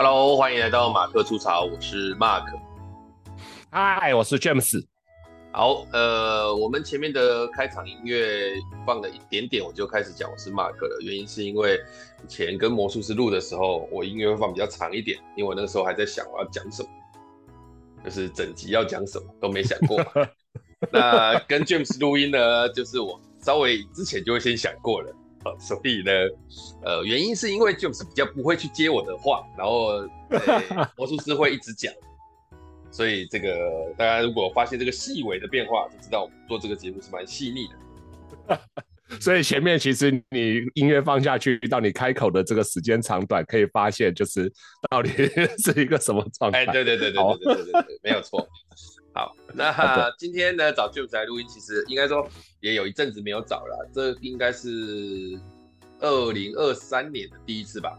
Hello，欢迎来到马克出潮，我是 Mark。嗨，我是 James。好，呃，我们前面的开场音乐放了一点点，我就开始讲我是 Mark 了。原因是因为以前跟魔术师录的时候，我音乐会放比较长一点，因为我那个时候还在想我要讲什么，就是整集要讲什么都没想过。那跟 James 录音呢，就是我稍微之前就会先想过了。所以呢，呃，原因是因为 James 比较不会去接我的话，然后 魔术师会一直讲，所以这个大家如果发现这个细微的变化，就知道我们做这个节目是蛮细腻的。所以前面其实你音乐放下去，到你开口的这个时间长短，可以发现就是到底 是一个什么状态。哎，对对对对对对对对，没有错。好，那今天呢，找 James 来录音，其实应该说也有一阵子没有找了，这应该是二零二三年的第一次吧？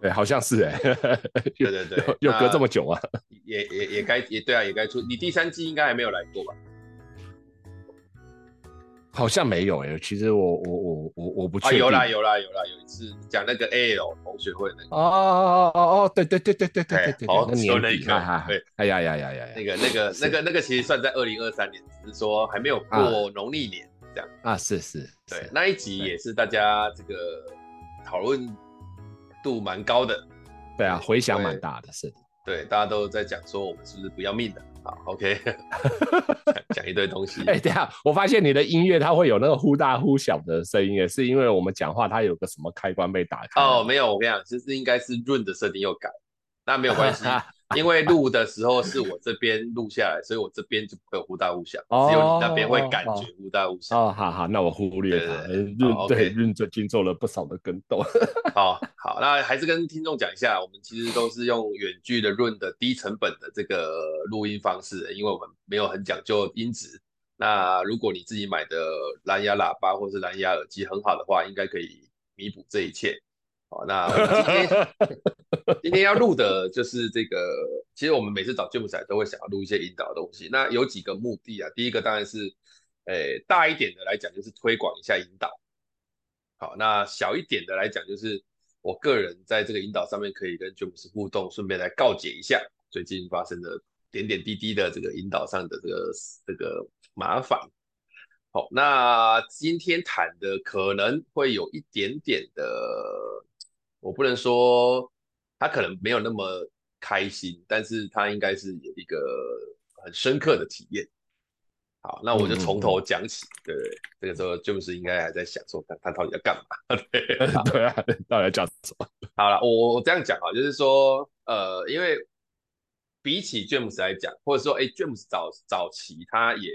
对，好像是哎、欸，对对对，又隔这么久啊，也也也该也对啊，也该出，你第三季应该还没有来过吧？好像没有诶，其实我我我我我不确定。有啦有啦有啦，有一次讲那个 A L 同学会那个。哦哦哦哦哦，对对对对对对，好说那个哈，对，哎呀呀呀呀，那个那个那个那个其实算在二零二三年，只是说还没有过农历年这样。啊。是是，对，那一集也是大家这个讨论度蛮高的，对啊，回响蛮大的，是，对，大家都在讲说我们是不是不要命的。好，OK，讲一堆东西。哎、欸，等下，我发现你的音乐它会有那个忽大忽小的声音，也是因为我们讲话它有个什么开关被打开。哦，没有，我跟你讲，其实应该是润的设定又改，那没有关系。因为录的时候是我这边录下来，所以我这边就不会有忽大忽小，哦、只有你那边会感觉忽大忽小。哦，好好，那我忽略它。润对润最近做了不少的更动。好好，那还是跟听众讲一下，我们其实都是用远距的润的低成本的这个录音方式，因为我们没有很讲究音质。那如果你自己买的蓝牙喇叭或是蓝牙耳机很好的话，应该可以弥补这一切。好，那今天 今天要录的就是这个。其实我们每次找 James 来都会想要录一些引导的东西。那有几个目的啊。第一个当然是，诶、欸，大一点的来讲就是推广一下引导。好，那小一点的来讲就是我个人在这个引导上面可以跟 James 互动，顺便来告解一下最近发生的点点滴滴的这个引导上的这个这个麻烦。好，那今天谈的可能会有一点点的。我不能说他可能没有那么开心，但是他应该是有一个很深刻的体验。好，那我就从头讲起。嗯、对，这个时候就是应该还在想说他他到底要干嘛？对 对啊，到底要讲什么？好了，我我这样讲啊，就是说，呃，因为比起 James 来讲，或者说，哎，James 早早期他也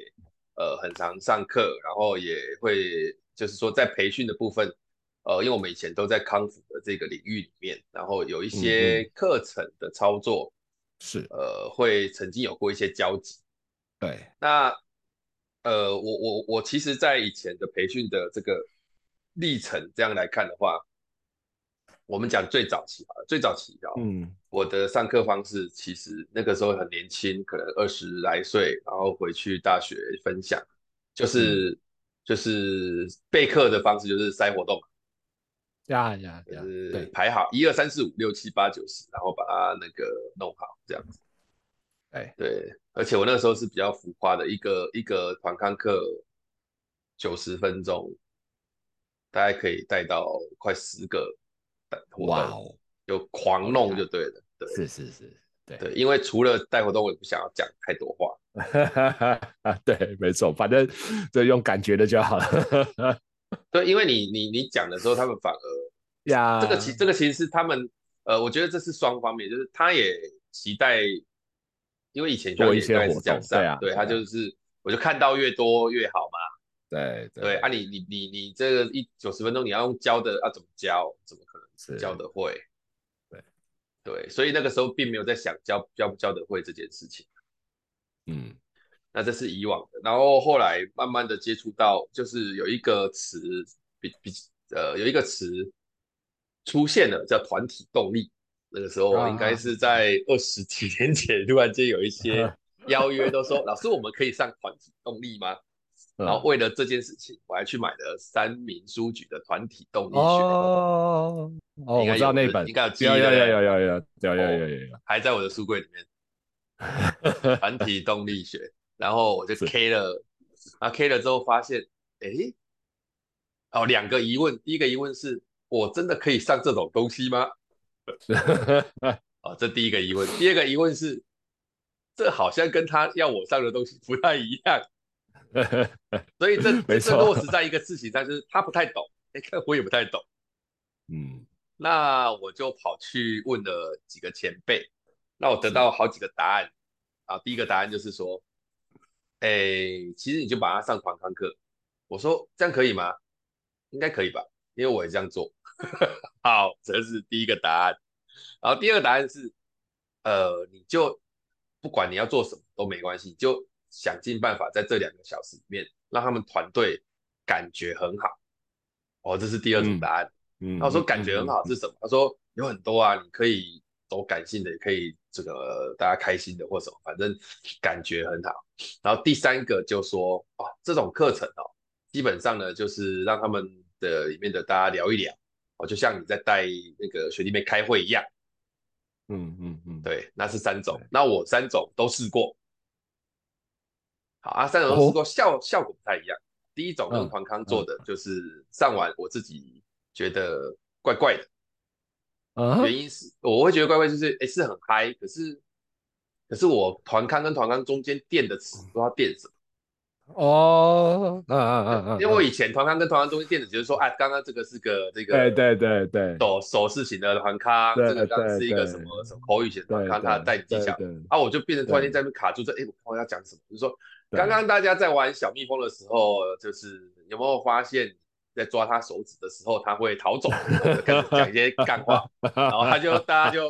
呃很常上课，然后也会就是说在培训的部分。呃，因为我们以前都在康复的这个领域里面，然后有一些课程的操作是、嗯、呃，会曾经有过一些交集。对，那呃，我我我其实，在以前的培训的这个历程这样来看的话，我们讲最早期啊，最早期啊，嗯，我的上课方式其实那个时候很年轻，可能二十来岁，然后回去大学分享，就是、嗯、就是备课的方式，就是塞活动。呀呀，就是排好一二三四五六七八九十，然后把它那个弄好这样子。哎，对，而且我那个时候是比较浮夸的，一个一个团康课九十分钟，大概可以带到快十个。哇哦，就狂弄就对了。对，是是是，对对，因为除了带活动，我也不想要讲太多话。对，没错，反正就用感觉的就好了。对，因为你你你讲的时候，他们反而呀，这个其这个其实是他们呃，我觉得这是双方面，就是他也期待，因为以前就一些活动这样对啊，对他就是，我就看到越多越好嘛。对对，对啊你，你你你你这个一九十分钟你要用教的，要、啊、怎么教？怎么可能教得会？对对，所以那个时候并没有在想教教不教得会这件事情。嗯。那这是以往的，然后后来慢慢的接触到，就是有一个词比比呃有一个词出现了，叫团体动力。那个时候应该是在二十几年前，突然间有一些 邀约都说，老师我们可以上团体动力吗？然后为了这件事情，我还去买了三民书局的团体动力学。哦，哦，我知道那本，应该有记得，有有有有有有有有有有，还在我的书柜里面。团体动力学，然后我就 K 了，啊 K 了之后发现，哎，哦，两个疑问，第一个疑问是我真的可以上这种东西吗？哦，这第一个疑问。第二个疑问是，这好像跟他要我上的东西不太一样。所以这这落实在一个事情，但是他不太懂，哎，看我也不太懂。嗯，那我就跑去问了几个前辈，那我得到好几个答案。啊，第一个答案就是说，哎，其实你就把它上团康课。我说这样可以吗？应该可以吧，因为我也这样做。好，这是第一个答案。然后第二个答案是，呃，你就不管你要做什么都没关系，就想尽办法在这两个小时里面让他们团队感觉很好。哦，这是第二种答案。嗯，他说感觉很好是什么？他说有很多啊，你可以走感性的，也可以这个大家开心的或什么，反正感觉很好。然后第三个就说，哦，这种课程哦，基本上呢就是让他们的里面的大家聊一聊。哦，就像你在带那个学弟妹开会一样，嗯嗯嗯，对，那是三种，那我三种都试过，好啊，三种都试过，效效果不太一样。第一种跟团康做的，就是上完我自己觉得怪怪的，原因是我会觉得怪怪，就是哎是很嗨，可是可是我团康跟团康中间垫的词不知道垫什么。哦，嗯嗯嗯嗯，因为我以前团康跟团康中间垫的只是说，哎，刚刚这个是个这个，对对对对，手手势型的团康，这个刚刚是一个什么什么口语型的团康，它带技巧，啊，我就变成突然间在那边卡住，这哎，我要讲什么？就是说，刚刚大家在玩小蜜蜂的时候，就是有没有发现，在抓他手指的时候，他会逃走，开始讲一些干话，然后他就大家就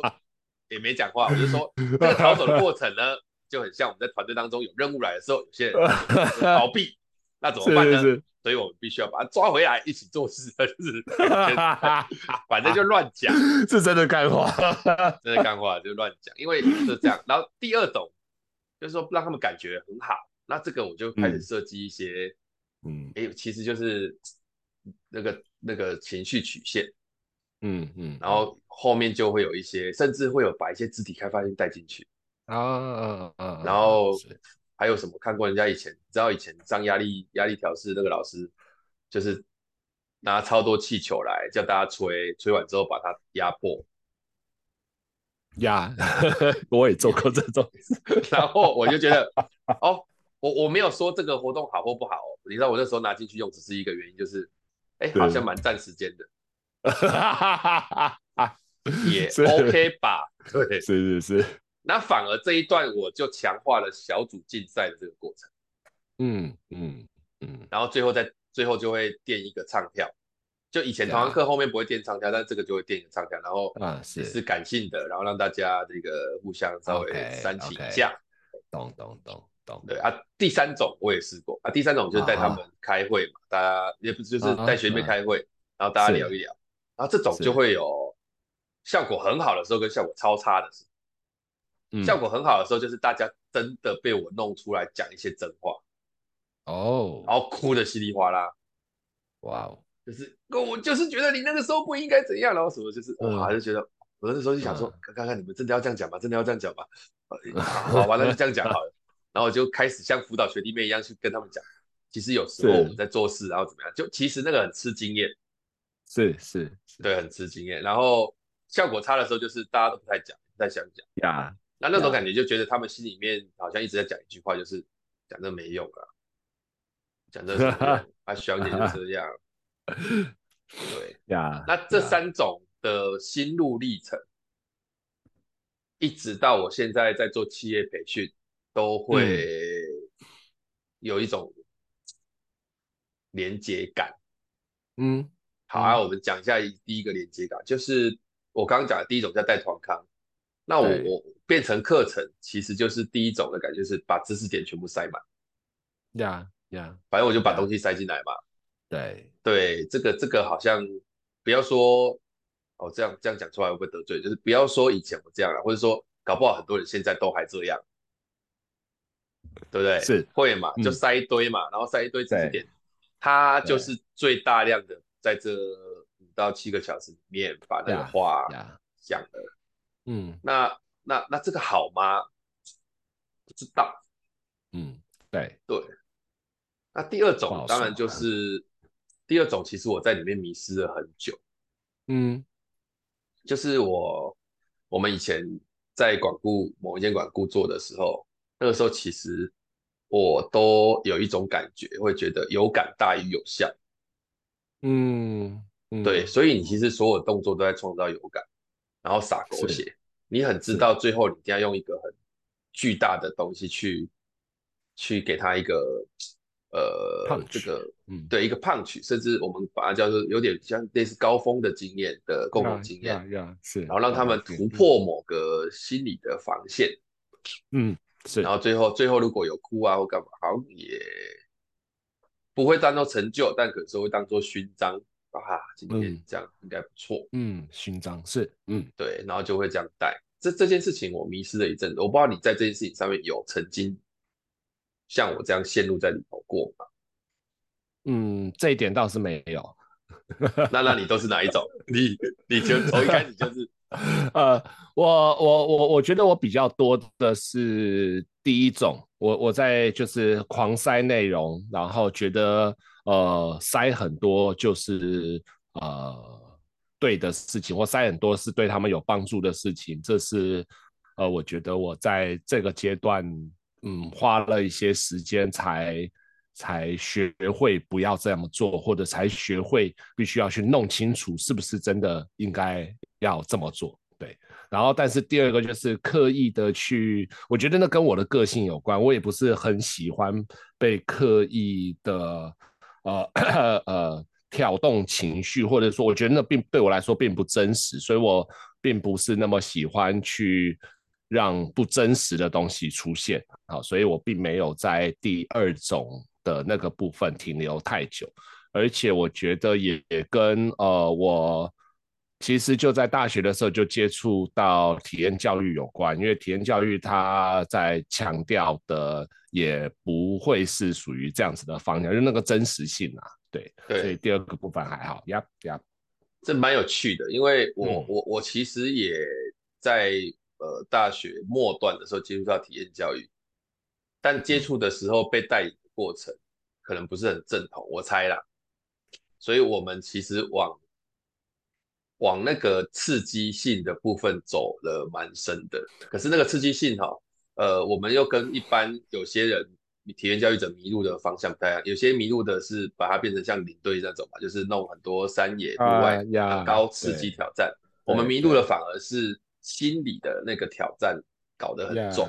也没讲话，我就说，这个逃走的过程呢？就很像我们在团队当中有任务来的时候，有些人 逃避，那怎么办呢？是是是，所以我们必须要把他抓回来，一起做事。是，反正就乱讲，是真的干话，真的干话就乱讲，因为是这样。然后第二种就是说让他们感觉很好，那这个我就开始设计一些，嗯，哎、欸，其实就是那个那个情绪曲线，嗯嗯，然后后面就会有一些，甚至会有把一些肢体开发性带进去。啊啊啊！然后还有什么？看过人家以前，知道以前上压力压力调试那个老师，就是拿超多气球来叫大家吹，吹完之后把它压破。压，我也做过这种。然后我就觉得，哦，我我没有说这个活动好或不好哦。你知道我那时候拿进去用，只是一个原因，就是哎，好像蛮占时间的。也 OK 吧？对，是是是。那反而这一段我就强化了小组竞赛的这个过程，嗯嗯嗯，然后最后再最后就会垫一个唱跳，就以前团康课后面不会垫唱跳，但这个就会垫一个唱跳，然后啊是是感性的，然后让大家这个互相稍微煽情一下，懂懂懂懂，对啊，第三种我也试过啊，第三种就是带他们开会嘛，大家也不是就是带学妹。开会，然后大家聊一聊，然后这种就会有效果很好的时候跟效果超差的时候。效果很好的时候，就是大家真的被我弄出来讲一些真话，哦，然后哭的稀里哗啦，哇哦，就是我就是觉得你那个时候不应该怎样，然后什么就是，我还是觉得我那时候就想说，看看你们真的要这样讲吗？真的要这样讲吗？好完了就这样讲好了，然后我就开始像辅导学弟妹一样去跟他们讲，其实有时候我们在做事，然后怎么样，就其实那个很吃经验，是是，对，很吃经验，然后效果差的时候，就是大家都不太讲，不太想讲呀。那那种感觉就觉得他们心里面好像一直在讲一句话，就是讲这没用啊，讲这什么用？啊，小姐就这样。对呀，那这三种的心路历程，一直到我现在在做企业培训，都会有一种连接感。嗯，好啊，我们讲一下第一个连接感，就是我刚刚讲的第一种叫带团康。那我我变成课程，其实就是第一种的感觉，是把知识点全部塞满。呀呀，反正我就把东西塞进来嘛。对对，这个这个好像不要说哦，这样这样讲出来会不会得罪？就是不要说以前我这样了，或者说搞不好很多人现在都还这样。对不对？是会嘛，就塞一堆嘛，嗯、然后塞一堆知识点，它就是最大量的在这五到七个小时里面把那个话讲了。嗯，那那那这个好吗？不知道。嗯，对对。那第二种当然就是第二种，其实我在里面迷失了很久。嗯，就是我我们以前在管顾某一间管顾做的时候，那个时候其实我都有一种感觉，会觉得有感大于有效。嗯，嗯对，所以你其实所有动作都在创造有感。然后撒狗血，你很知道最后你一定要用一个很巨大的东西去去给他一个呃 punch, 这个嗯对一个 punch，甚至我们把它叫做有点像类似高峰的经验的共同经验，是，然后让他们突破某个心理的防线，嗯是，然后最后最后如果有哭啊或干嘛，好像也不会当做成就，但可是会当做勋章。啊，今天这样应该不错。嗯，勋章是，嗯，对，然后就会这样带。这这件事情我迷失了一阵子，我不知道你在这件事情上面有曾经像我这样陷入在里头过吗？嗯，这一点倒是没有。那那你都是哪一种？你你就从一开始就是，呃，我我我我觉得我比较多的是第一种，我我在就是狂塞内容，然后觉得。呃，塞很多就是呃对的事情，或塞很多是对他们有帮助的事情，这是呃我觉得我在这个阶段，嗯，花了一些时间才才学会不要这样做，或者才学会必须要去弄清楚是不是真的应该要这么做。对，然后但是第二个就是刻意的去，我觉得那跟我的个性有关，我也不是很喜欢被刻意的。呃 呃，挑动情绪，或者说，我觉得那并对我来说并不真实，所以我并不是那么喜欢去让不真实的东西出现。好，所以我并没有在第二种的那个部分停留太久，而且我觉得也也跟呃我其实就在大学的时候就接触到体验教育有关，因为体验教育它在强调的。也不会是属于这样子的方向，就那个真实性啊，对，对，所以第二个部分还好，呀呀，这蛮有趣的，因为我、嗯、我我其实也在呃大学末段的时候接触到体验教育，但接触的时候被带领的过程可能不是很正统，我猜啦，所以我们其实往往那个刺激性的部分走了蛮深的，可是那个刺激性哈。呃，我们又跟一般有些人体验教育者迷路的方向不太一样，有些迷路的是把它变成像领队那种嘛，就是弄很多山野户外的高刺激挑战。我们迷路的反而是心理的那个挑战搞得很重，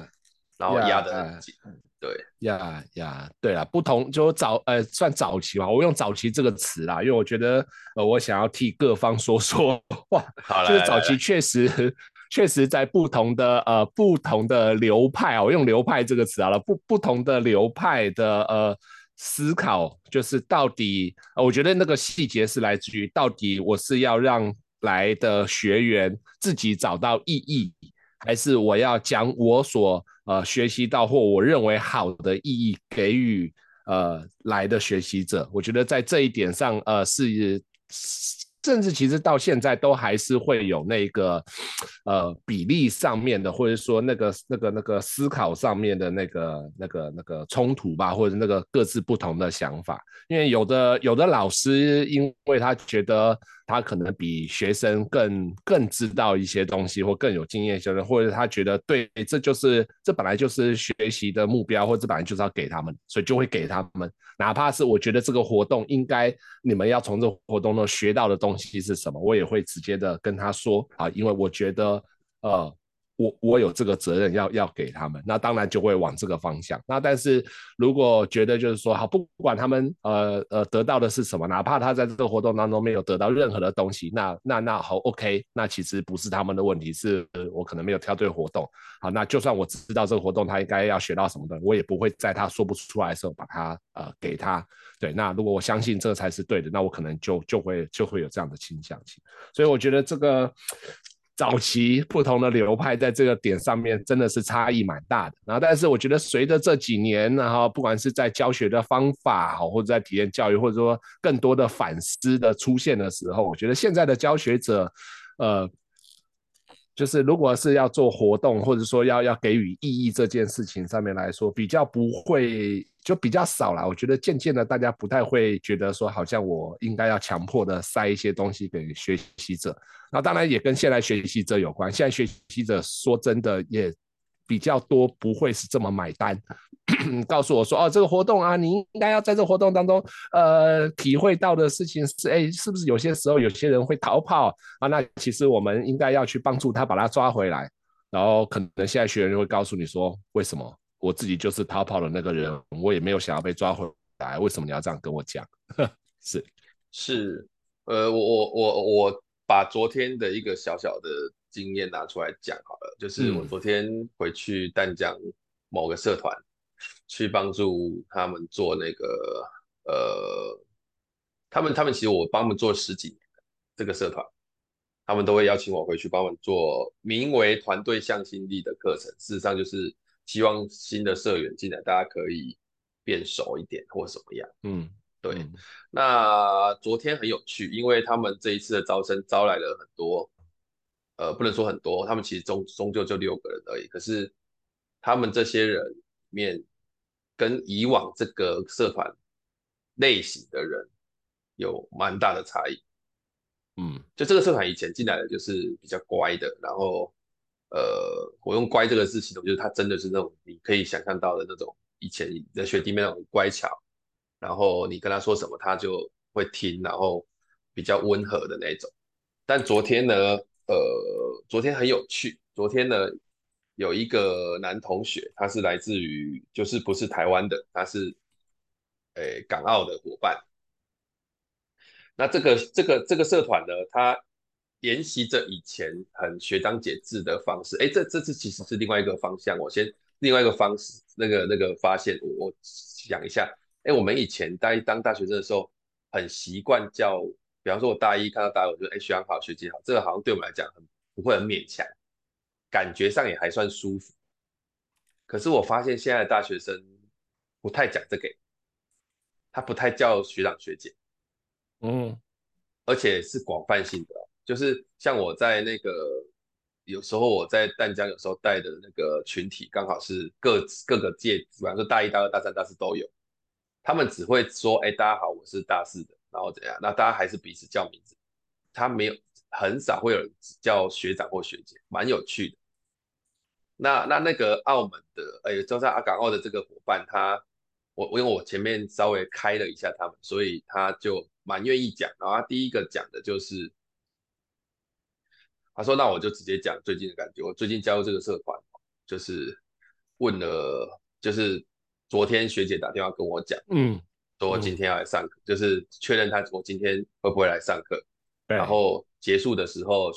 然后压得很紧。对呀呀，对啊，不同就早呃算早期吧，我用早期这个词啦，因为我觉得呃我想要替各方说说话，就是早期确实。确实，在不同的呃不同的流派，我用流派这个词好了，不不同的流派的呃思考，就是到底，呃，我觉得那个细节是来自于到底我是要让来的学员自己找到意义，还是我要将我所呃学习到或我认为好的意义给予呃来的学习者？我觉得在这一点上，呃是。甚至其实到现在都还是会有那个，呃，比例上面的，或者说那个、那个、那个思考上面的那个、那个、那个冲突吧，或者那个各自不同的想法。因为有的有的老师，因为他觉得。他可能比学生更更知道一些东西，或更有经验，学或者他觉得对，这就是这本来就是学习的目标，或者本来就是要给他们，所以就会给他们。哪怕是我觉得这个活动应该你们要从这个活动中学到的东西是什么，我也会直接的跟他说啊，因为我觉得呃。我我有这个责任要要给他们，那当然就会往这个方向。那但是如果觉得就是说，好，不管他们呃呃得到的是什么，哪怕他在这个活动当中没有得到任何的东西，那那那好，OK，那其实不是他们的问题，是我可能没有挑对活动。好，那就算我知道这个活动他应该要学到什么的，我也不会在他说不出来的时候把他呃给他。对，那如果我相信这才是对的，那我可能就就会就会有这样的倾向性。所以我觉得这个。早期不同的流派在这个点上面真的是差异蛮大的。然后，但是我觉得随着这几年，然后不管是在教学的方法，或者在体验教育，或者说更多的反思的出现的时候，我觉得现在的教学者，呃。就是如果是要做活动，或者说要要给予意义这件事情上面来说，比较不会就比较少了。我觉得渐渐的，大家不太会觉得说，好像我应该要强迫的塞一些东西给学习者。那当然也跟现在学习者有关。现在学习者说真的也。比较多不会是这么买单，告诉我说哦，这个活动啊，你应该要在这个活动当中，呃，体会到的事情是，哎，是不是有些时候有些人会逃跑啊？那其实我们应该要去帮助他把他抓回来。然后可能现在学员就会告诉你说，为什么我自己就是逃跑的那个人，我也没有想要被抓回来，为什么你要这样跟我讲？是是，呃，我我我我把昨天的一个小小的。经验拿出来讲好了，就是我昨天回去淡江某个社团，嗯、去帮助他们做那个呃，他们他们其实我帮他们做十几年这个社团，他们都会邀请我回去帮他们做名为团队向心力的课程。事实上就是希望新的社员进来，大家可以变熟一点或什么样。嗯，对。嗯、那昨天很有趣，因为他们这一次的招生招来了很多。呃，不能说很多，他们其实终终究就六个人而已。可是他们这些人里面，跟以往这个社团类型的人有蛮大的差异。嗯，就这个社团以前进来的就是比较乖的，然后呃，我用乖这个字形容，就是他真的是那种你可以想象到的那种以前的学弟妹那种乖巧，然后你跟他说什么他就会听，然后比较温和的那种。但昨天呢？呃，昨天很有趣。昨天呢，有一个男同学，他是来自于，就是不是台湾的，他是，诶，港澳的伙伴。那这个这个这个社团呢，他沿袭着以前很学长解制的方式。诶，这这次其实是另外一个方向。我先另外一个方式，那个那个发现，我我想一下。诶，我们以前在当大学生的时候，很习惯叫。比方说，我大一看到大二，我觉得哎，学长好，学姐好，这个好像对我们来讲很不会很勉强，感觉上也还算舒服。可是我发现现在的大学生不太讲这个，他不太叫学长学姐，嗯，而且是广泛性的，就是像我在那个有时候我在淡江有时候带的那个群体，刚好是各各个届，比方说大一、大二、大三、大四都有，他们只会说哎，大家好，我是大四的。然后怎样？那大家还是彼此叫名字，他没有很少会有叫学长或学姐，蛮有趣的。那那那个澳门的，哎，就在阿港澳的这个伙伴，他我因为我前面稍微开了一下他们，所以他就蛮愿意讲。然后他第一个讲的就是，他说：“那我就直接讲最近的感觉。我最近加入这个社团，就是问了，就是昨天学姐打电话跟我讲，嗯。”说今天要来上课，嗯、就是确认他我今天会不会来上课。然后结束的时候，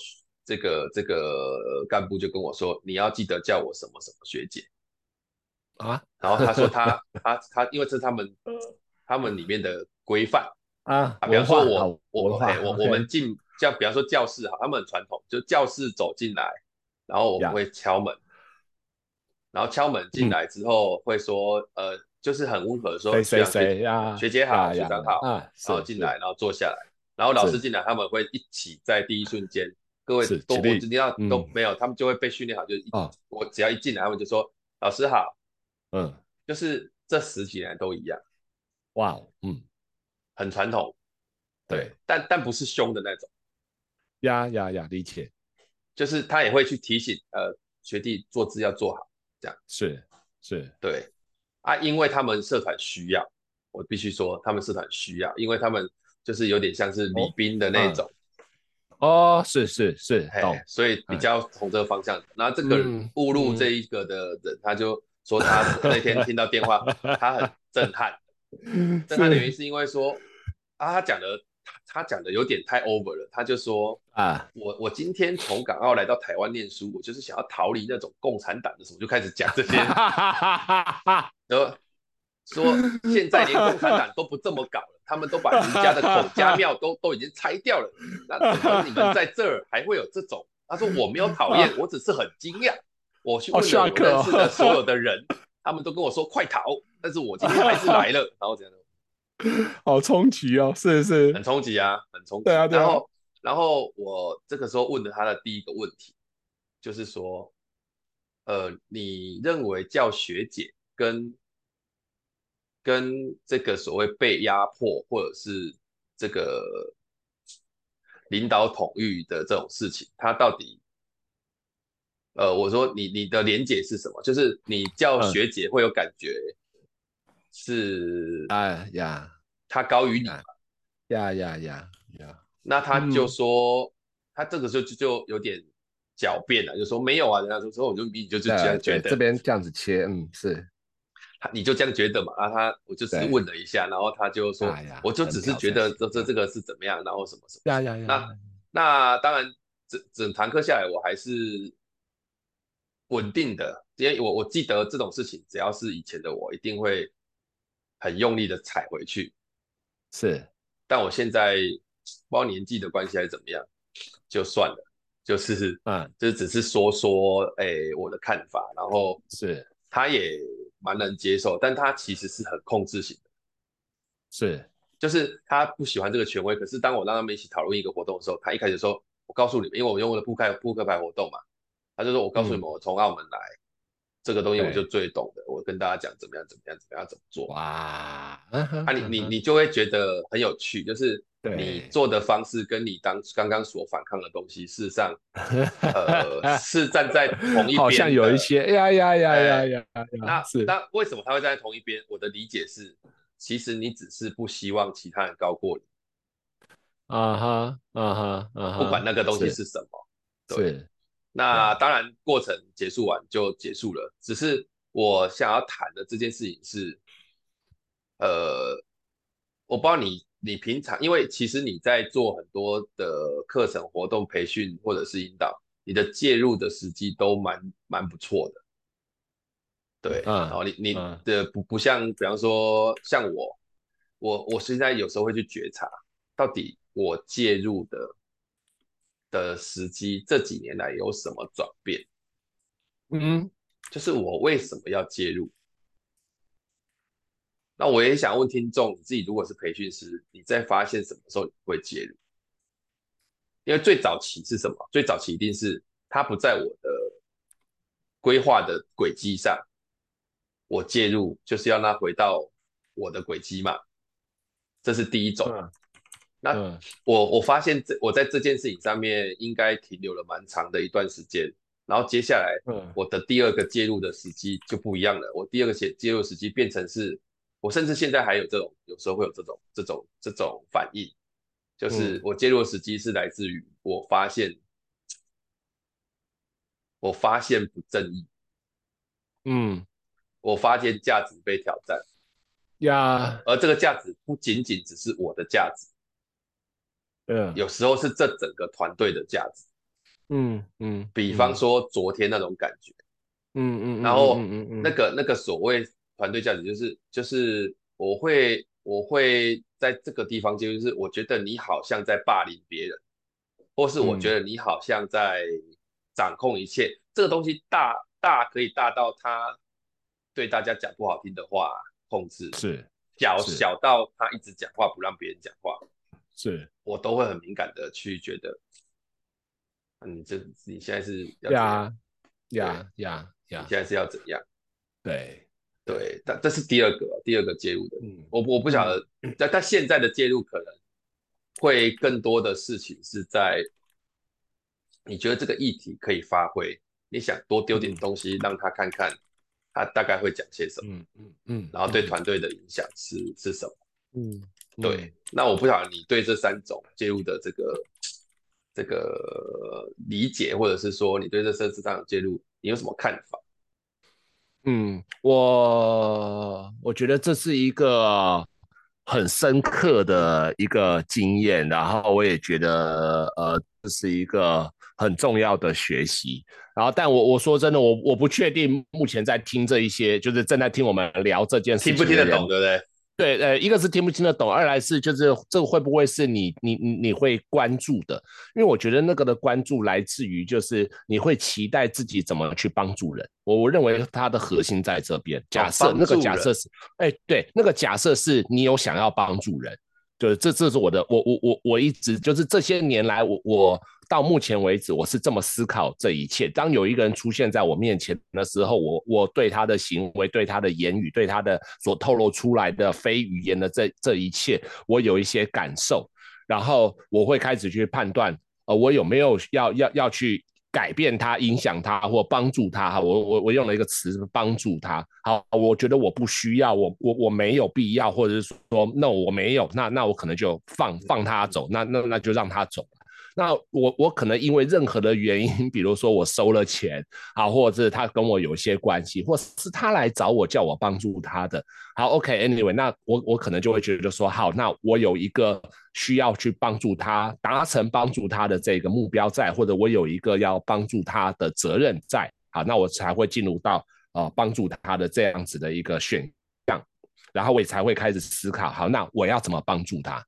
这个这个干部就跟我说：“你要记得叫我什么什么学姐啊。”然后他说他 他他，因为这是他们他们里面的规范啊。比方说我我我我我们进叫，比方说教室哈，他们很传统，就教室走进来，然后我们会敲门，呀然后敲门进来之后会说、嗯、呃。就是很温和的说，谁谁谁呀，学姐好，学长好，然后进来，然后坐下来，然后老师进来，他们会一起在第一瞬间，各位都我一定要都没有，他们就会被训练好，就是一我只要一进来，他们就说老师好，嗯，就是这十几年都一样，哇，嗯，很传统，对，但但不是凶的那种，呀呀呀，理解，就是他也会去提醒，呃，学弟坐姿要做好，这样。是是，对。啊，因为他们社团需要，我必须说，他们社团需要，因为他们就是有点像是礼宾的那种。哦，嗯、哦，是是是，嘿所以比较从这个方向。那、嗯、这个误入这一个的人，嗯、他就说他 那天听到电话，他很震撼。震撼的原因是因为说，啊，他讲的。他讲的有点太 over 了，他就说啊，我我今天从港澳来到台湾念书，我就是想要逃离那种共产党的什么，就开始讲这些，然后说现在连共产党都不这么搞了，他们都把人家的孔家庙都都已经拆掉了，那怎么你们在这儿还会有这种？他说我没有讨厌，我只是很惊讶。我去问了我认识的所有的人，他们都跟我说快逃，但是我今天还是来了，然后这样的，好冲击哦，是是，很冲击啊，很冲击。对啊，对啊。然后，然后我这个时候问了他的第一个问题，就是说，呃，你认为叫学姐跟跟这个所谓被压迫，或者是这个领导统御的这种事情，他到底？呃，我说你你的连结是什么？就是你叫学姐会有感觉是哎呀，他高于你呀呀呀呀，那他就说他这个时候就就有点狡辩了，就说没有啊，人家说说我就你就就这样觉得，这边这样子切，嗯，是，他你就这样觉得嘛？然后他我就只是问了一下，然后他就说，我就只是觉得这这这个是怎么样，然后什么什么，呀呀呀，那那当然整整堂课下来，我还是。稳定的，因为我我记得这种事情，只要是以前的我，一定会很用力的踩回去。是，但我现在不知道年纪的关系还是怎么样，就算了，就是嗯，就是只是说说，哎、欸，我的看法，然后是，他也蛮能接受，但他其实是很控制型的，是，就是他不喜欢这个权威，可是当我让他们一起讨论一个活动的时候，他一开始说，我告诉你们，因为我用的扑克扑克牌活动嘛。他就说：“我告诉你们，我从澳门来，这个东西我就最懂的。我跟大家讲怎么样，怎么样，怎么样，怎么做。哇，啊，你你你就会觉得很有趣，就是你做的方式跟你当刚刚所反抗的东西，事实上，呃，是站在同一 边。好像有一些，呀呀呀呀呀。那是那为什么他会站在同一边？我的理解是，其实你只是不希望其他人高过你。啊哈，啊哈，啊哈，不管那个东西是什么，对。”那当然，过程结束完就结束了。只是我想要谈的这件事情是，呃，我不知道你你平常，因为其实你在做很多的课程、活动、培训或者是引导，你的介入的时机都蛮蛮不错的。对，嗯，然后你你的不不像，比方说像我，我我现在有时候会去觉察，到底我介入的。的时机这几年来有什么转变？嗯，就是我为什么要介入？那我也想问听众，你自己如果是培训师，你在发现什么时候你会介入？因为最早期是什么？最早期一定是他不在我的规划的轨迹上，我介入就是要他回到我的轨迹嘛，这是第一种。嗯那我我发现这我在这件事情上面应该停留了蛮长的一段时间，然后接下来我的第二个介入的时机就不一样了。我第二个介介入时机变成是，我甚至现在还有这种有时候会有这种这种这种反应，就是我介入的时机是来自于我发现我发现不正义，嗯，我发现价值被挑战呀，而这个价值不仅仅只是我的价值。嗯，有时候是这整个团队的价值，嗯嗯，比方说昨天那种感觉，嗯嗯，然后那个那个所谓团队价值就是就是我会我会在这个地方就是我觉得你好像在霸凌别人，或是我觉得你好像在掌控一切，这个东西大大可以大到他对大家讲不好听的话控制，是小小到他一直讲话不让别人讲话。是我都会很敏感的去觉得，你这你现在是要呀呀呀呀，你现在是要怎样？对对，但这是第二个第二个介入的，嗯，我我不晓得，但但现在的介入可能会更多的事情是在，你觉得这个议题可以发挥，你想多丢点东西让他看看，他大概会讲些什么，嗯嗯嗯，然后对团队的影响是是什么，嗯。对，那我不晓得你对这三种介入的这个这个理解，或者是说你对这三种介入，你有什么看法？嗯，我我觉得这是一个很深刻的一个经验，然后我也觉得呃，这是一个很重要的学习。然后，但我我说真的，我我不确定目前在听这一些，就是正在听我们聊这件事情，听不听得懂，对不对？对，呃，一个是听不听得懂，二来是就是这个会不会是你你你你会关注的？因为我觉得那个的关注来自于就是你会期待自己怎么去帮助人。我我认为它的核心在这边。假设那个假设是，哎，对，那个假设是你有想要帮助人，就是这这是我的，我我我我一直就是这些年来我我。到目前为止，我是这么思考这一切。当有一个人出现在我面前的时候，我我对他的行为、对他的言语、对他的所透露出来的非语言的这这一切，我有一些感受，然后我会开始去判断，呃，我有没有要要要去改变他、影响他或帮助他？哈，我我我用了一个词，帮助他。好，我觉得我不需要，我我我没有必要，或者是说那我没有，那那我可能就放放他走，那那那就让他走。那我我可能因为任何的原因，比如说我收了钱啊，或者是他跟我有一些关系，或是他来找我叫我帮助他的，好，OK，Anyway，那我我可能就会觉得说，好，那我有一个需要去帮助他达成帮助他的这个目标在，或者我有一个要帮助他的责任在，好，那我才会进入到呃帮助他的这样子的一个选项，然后我也才会开始思考，好，那我要怎么帮助他？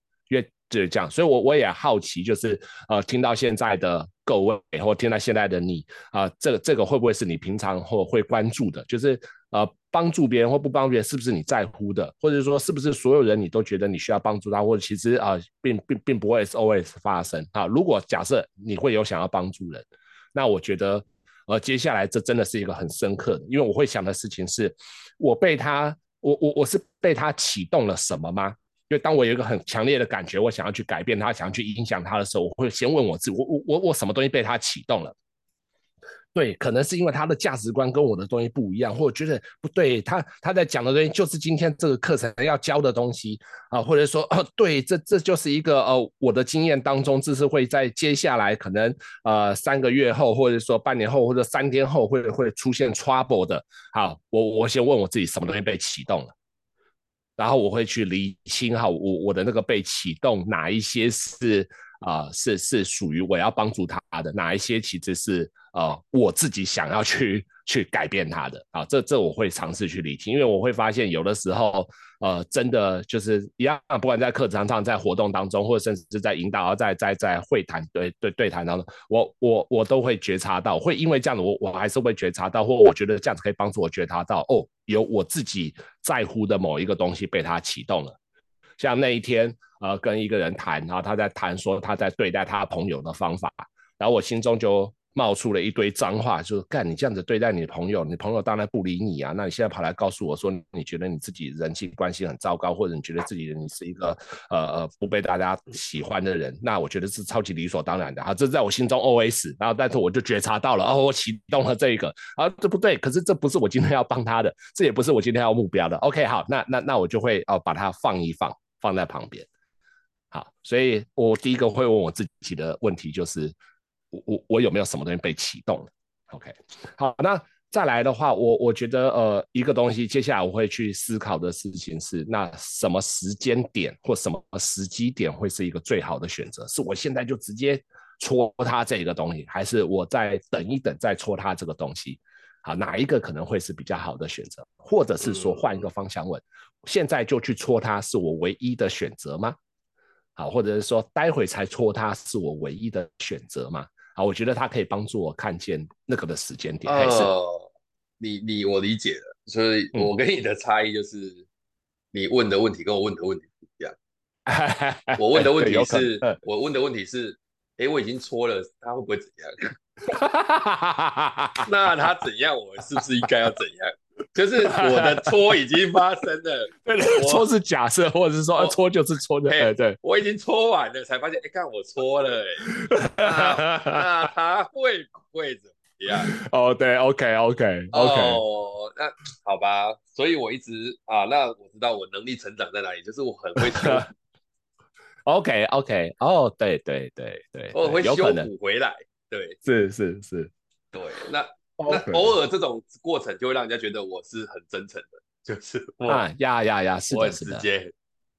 就是这样，所以我我也好奇，就是呃，听到现在的各位，或听到现在的你啊、这个这个会不会是你平常或会关注的？就是呃，帮助别人或不帮别人，是不是你在乎的？或者说，是不是所有人你都觉得你需要帮助他？或者其实啊、并并并不会 always 发生啊？如果假设你会有想要帮助人，那我觉得呃，接下来这真的是一个很深刻的，因为我会想的事情是，我被他，我我我是被他启动了什么吗？因为当我有一个很强烈的感觉，我想要去改变他，想要去影响他的时候，我会先问我自己：我我我我什么东西被他启动了？对，可能是因为他的价值观跟我的东西不一样，或者觉得不对，他他在讲的东西就是今天这个课程要教的东西啊，或者说哦，对，这这就是一个呃，我的经验当中，这是会在接下来可能呃三个月后，或者说半年后，或者三天后会会出现 trouble 的。好，我我先问我自己，什么东西被启动了？然后我会去理清哈，我我的那个被启动哪一些是啊、是是属于我要帮助他的，哪一些其实是呃我自己想要去去改变他的啊，这这我会尝试去理清，因为我会发现有的时候呃真的就是一样，不管在课堂上、在活动当中，或者甚至是在引导、在在在会谈对对对谈当中，我我我都会觉察到，会因为这样子，我我还是会觉察到，或我觉得这样子可以帮助我觉察到哦。有我自己在乎的某一个东西被他启动了，像那一天，呃，跟一个人谈，然后他在谈说他在对待他朋友的方法，然后我心中就冒出了一堆脏话，就是干你这样子对待你的朋友，你朋友当然不理你啊。那你现在跑来告诉我说，你觉得你自己人际关系很糟糕，或者你觉得自己你是一个呃呃不被大家喜欢的人，那我觉得是超级理所当然的啊。这在我心中 OS，然后但是我就觉察到了，哦，我启动了这一个啊，这不对，可是这不是我今天要帮他的，这也不是我今天要目标的。OK，好，那那那我就会哦把它放一放，放在旁边。好，所以我第一个会问我自己的问题就是。我我我有没有什么东西被启动了？OK，好，那再来的话，我我觉得呃一个东西，接下来我会去思考的事情是，那什么时间点或什么时机点会是一个最好的选择？是我现在就直接戳它这个东西，还是我再等一等再戳它这个东西？好，哪一个可能会是比较好的选择？或者是说换一个方向问，现在就去戳它是我唯一的选择吗？好，或者是说待会才戳它是我唯一的选择吗？好，我觉得它可以帮助我看见那个的时间点。还是呃，你你我理解了，所以我跟你的差异就是，你问的问题跟我问的问题不一样。我问的问题是，我问的问题是，哎，我已经搓了，他会不会怎样？那他怎样，我是不是应该要怎样？就是我的搓已经发生了，搓是假设，或者是说搓就是搓的，对对，我已经搓完了，才发现，哎，看我搓了，哎，那他会不会怎么样？哦，对，OK OK OK，哦，那好吧，所以我一直啊，那我知道我能力成长在哪里，就是我很会修，OK OK，哦，对对对对，我会修补回来，对，是是是，对，那。那偶尔这种过程就会让人家觉得我是很真诚的，就是啊呀呀呀，我很直接，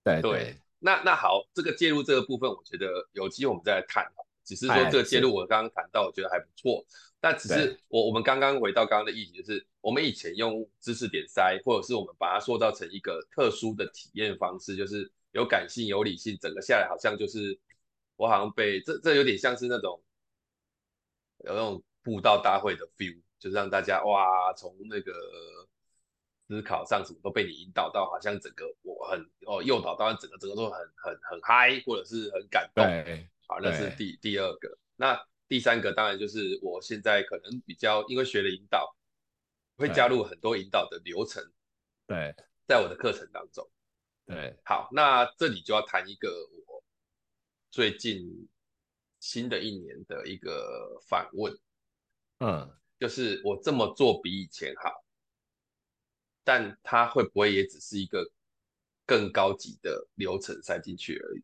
对对。那那好，这个介入这个部分，我觉得有机会我们再来谈。只是说这个介入我刚刚谈到，我觉得还不错。但只是我我们刚刚回到刚刚的议题，就是我们以前用知识点塞，或者是我们把它塑造成一个特殊的体验方式，就是有感性有理性，整个下来好像就是我好像被这这有点像是那种有那种布道大会的 feel，就是让大家哇从那个。思考上什么都被你引导到，好像整个我很哦诱导到整个整个都很很很嗨，或者是很感动。对，好，那是第第二个。那第三个当然就是我现在可能比较因为学了引导，会加入很多引导的流程。对，在我的课程当中。对，好，那这里就要谈一个我最近新的一年的一个反问。嗯，就是我这么做比以前好。但它会不会也只是一个更高级的流程塞进去而已？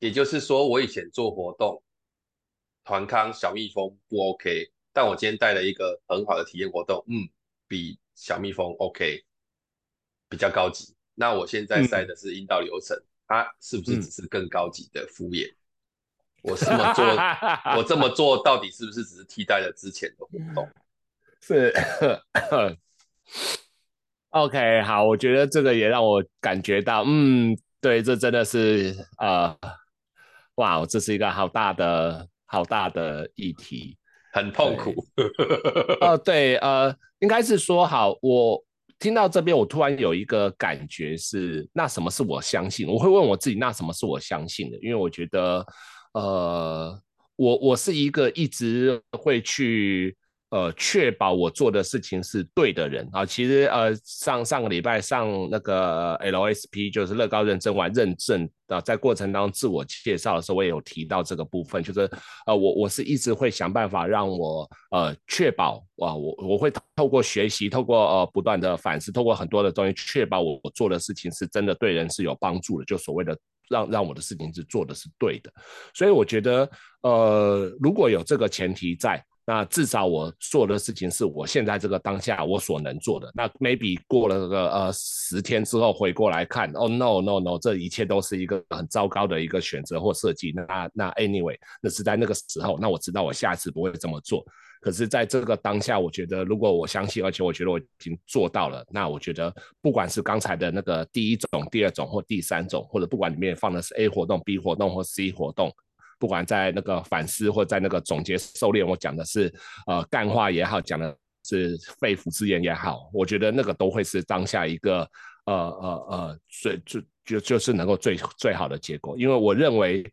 也就是说，我以前做活动，团康小蜜蜂不 OK，但我今天带了一个很好的体验活动，嗯，比小蜜蜂 OK，比较高级。那我现在塞的是引导流程，它、是不是只是更高级的敷衍？嗯、我这么做，我这么做到底是不是只是替代了之前的活动？是。OK，好，我觉得这个也让我感觉到，嗯，对，这真的是，呃，哇，这是一个好大的、好大的议题，很痛苦。哦、呃，对，呃，应该是说，好，我听到这边，我突然有一个感觉是，那什么是我相信？我会问我自己，那什么是我相信的？因为我觉得，呃，我我是一个一直会去。呃，确保我做的事情是对的人。啊，其实呃，上上个礼拜上那个 LSP 就是乐高认证完认证啊，在过程当中自我介绍的时候，我也有提到这个部分，就是呃，我我是一直会想办法让我呃确保啊，我我会透过学习，透过呃不断的反思，透过很多的东西，确保我我做的事情是真的对人是有帮助的，就所谓的让让我的事情是做的是对的，所以我觉得呃，如果有这个前提在。那至少我做的事情是我现在这个当下我所能做的。那 maybe 过了个呃十天之后回过来看，哦 no no no，这一切都是一个很糟糕的一个选择或设计。那那 anyway，那是在那个时候，那我知道我下次不会这么做。可是在这个当下，我觉得如果我相信，而且我觉得我已经做到了，那我觉得不管是刚才的那个第一种、第二种或第三种，或者不管里面放的是 A 活动、B 活动或 C 活动。不管在那个反思或在那个总结狩猎，我讲的是呃干话也好，讲的是肺腑之言也好，我觉得那个都会是当下一个呃呃呃最最就就是能够最最好的结果，因为我认为。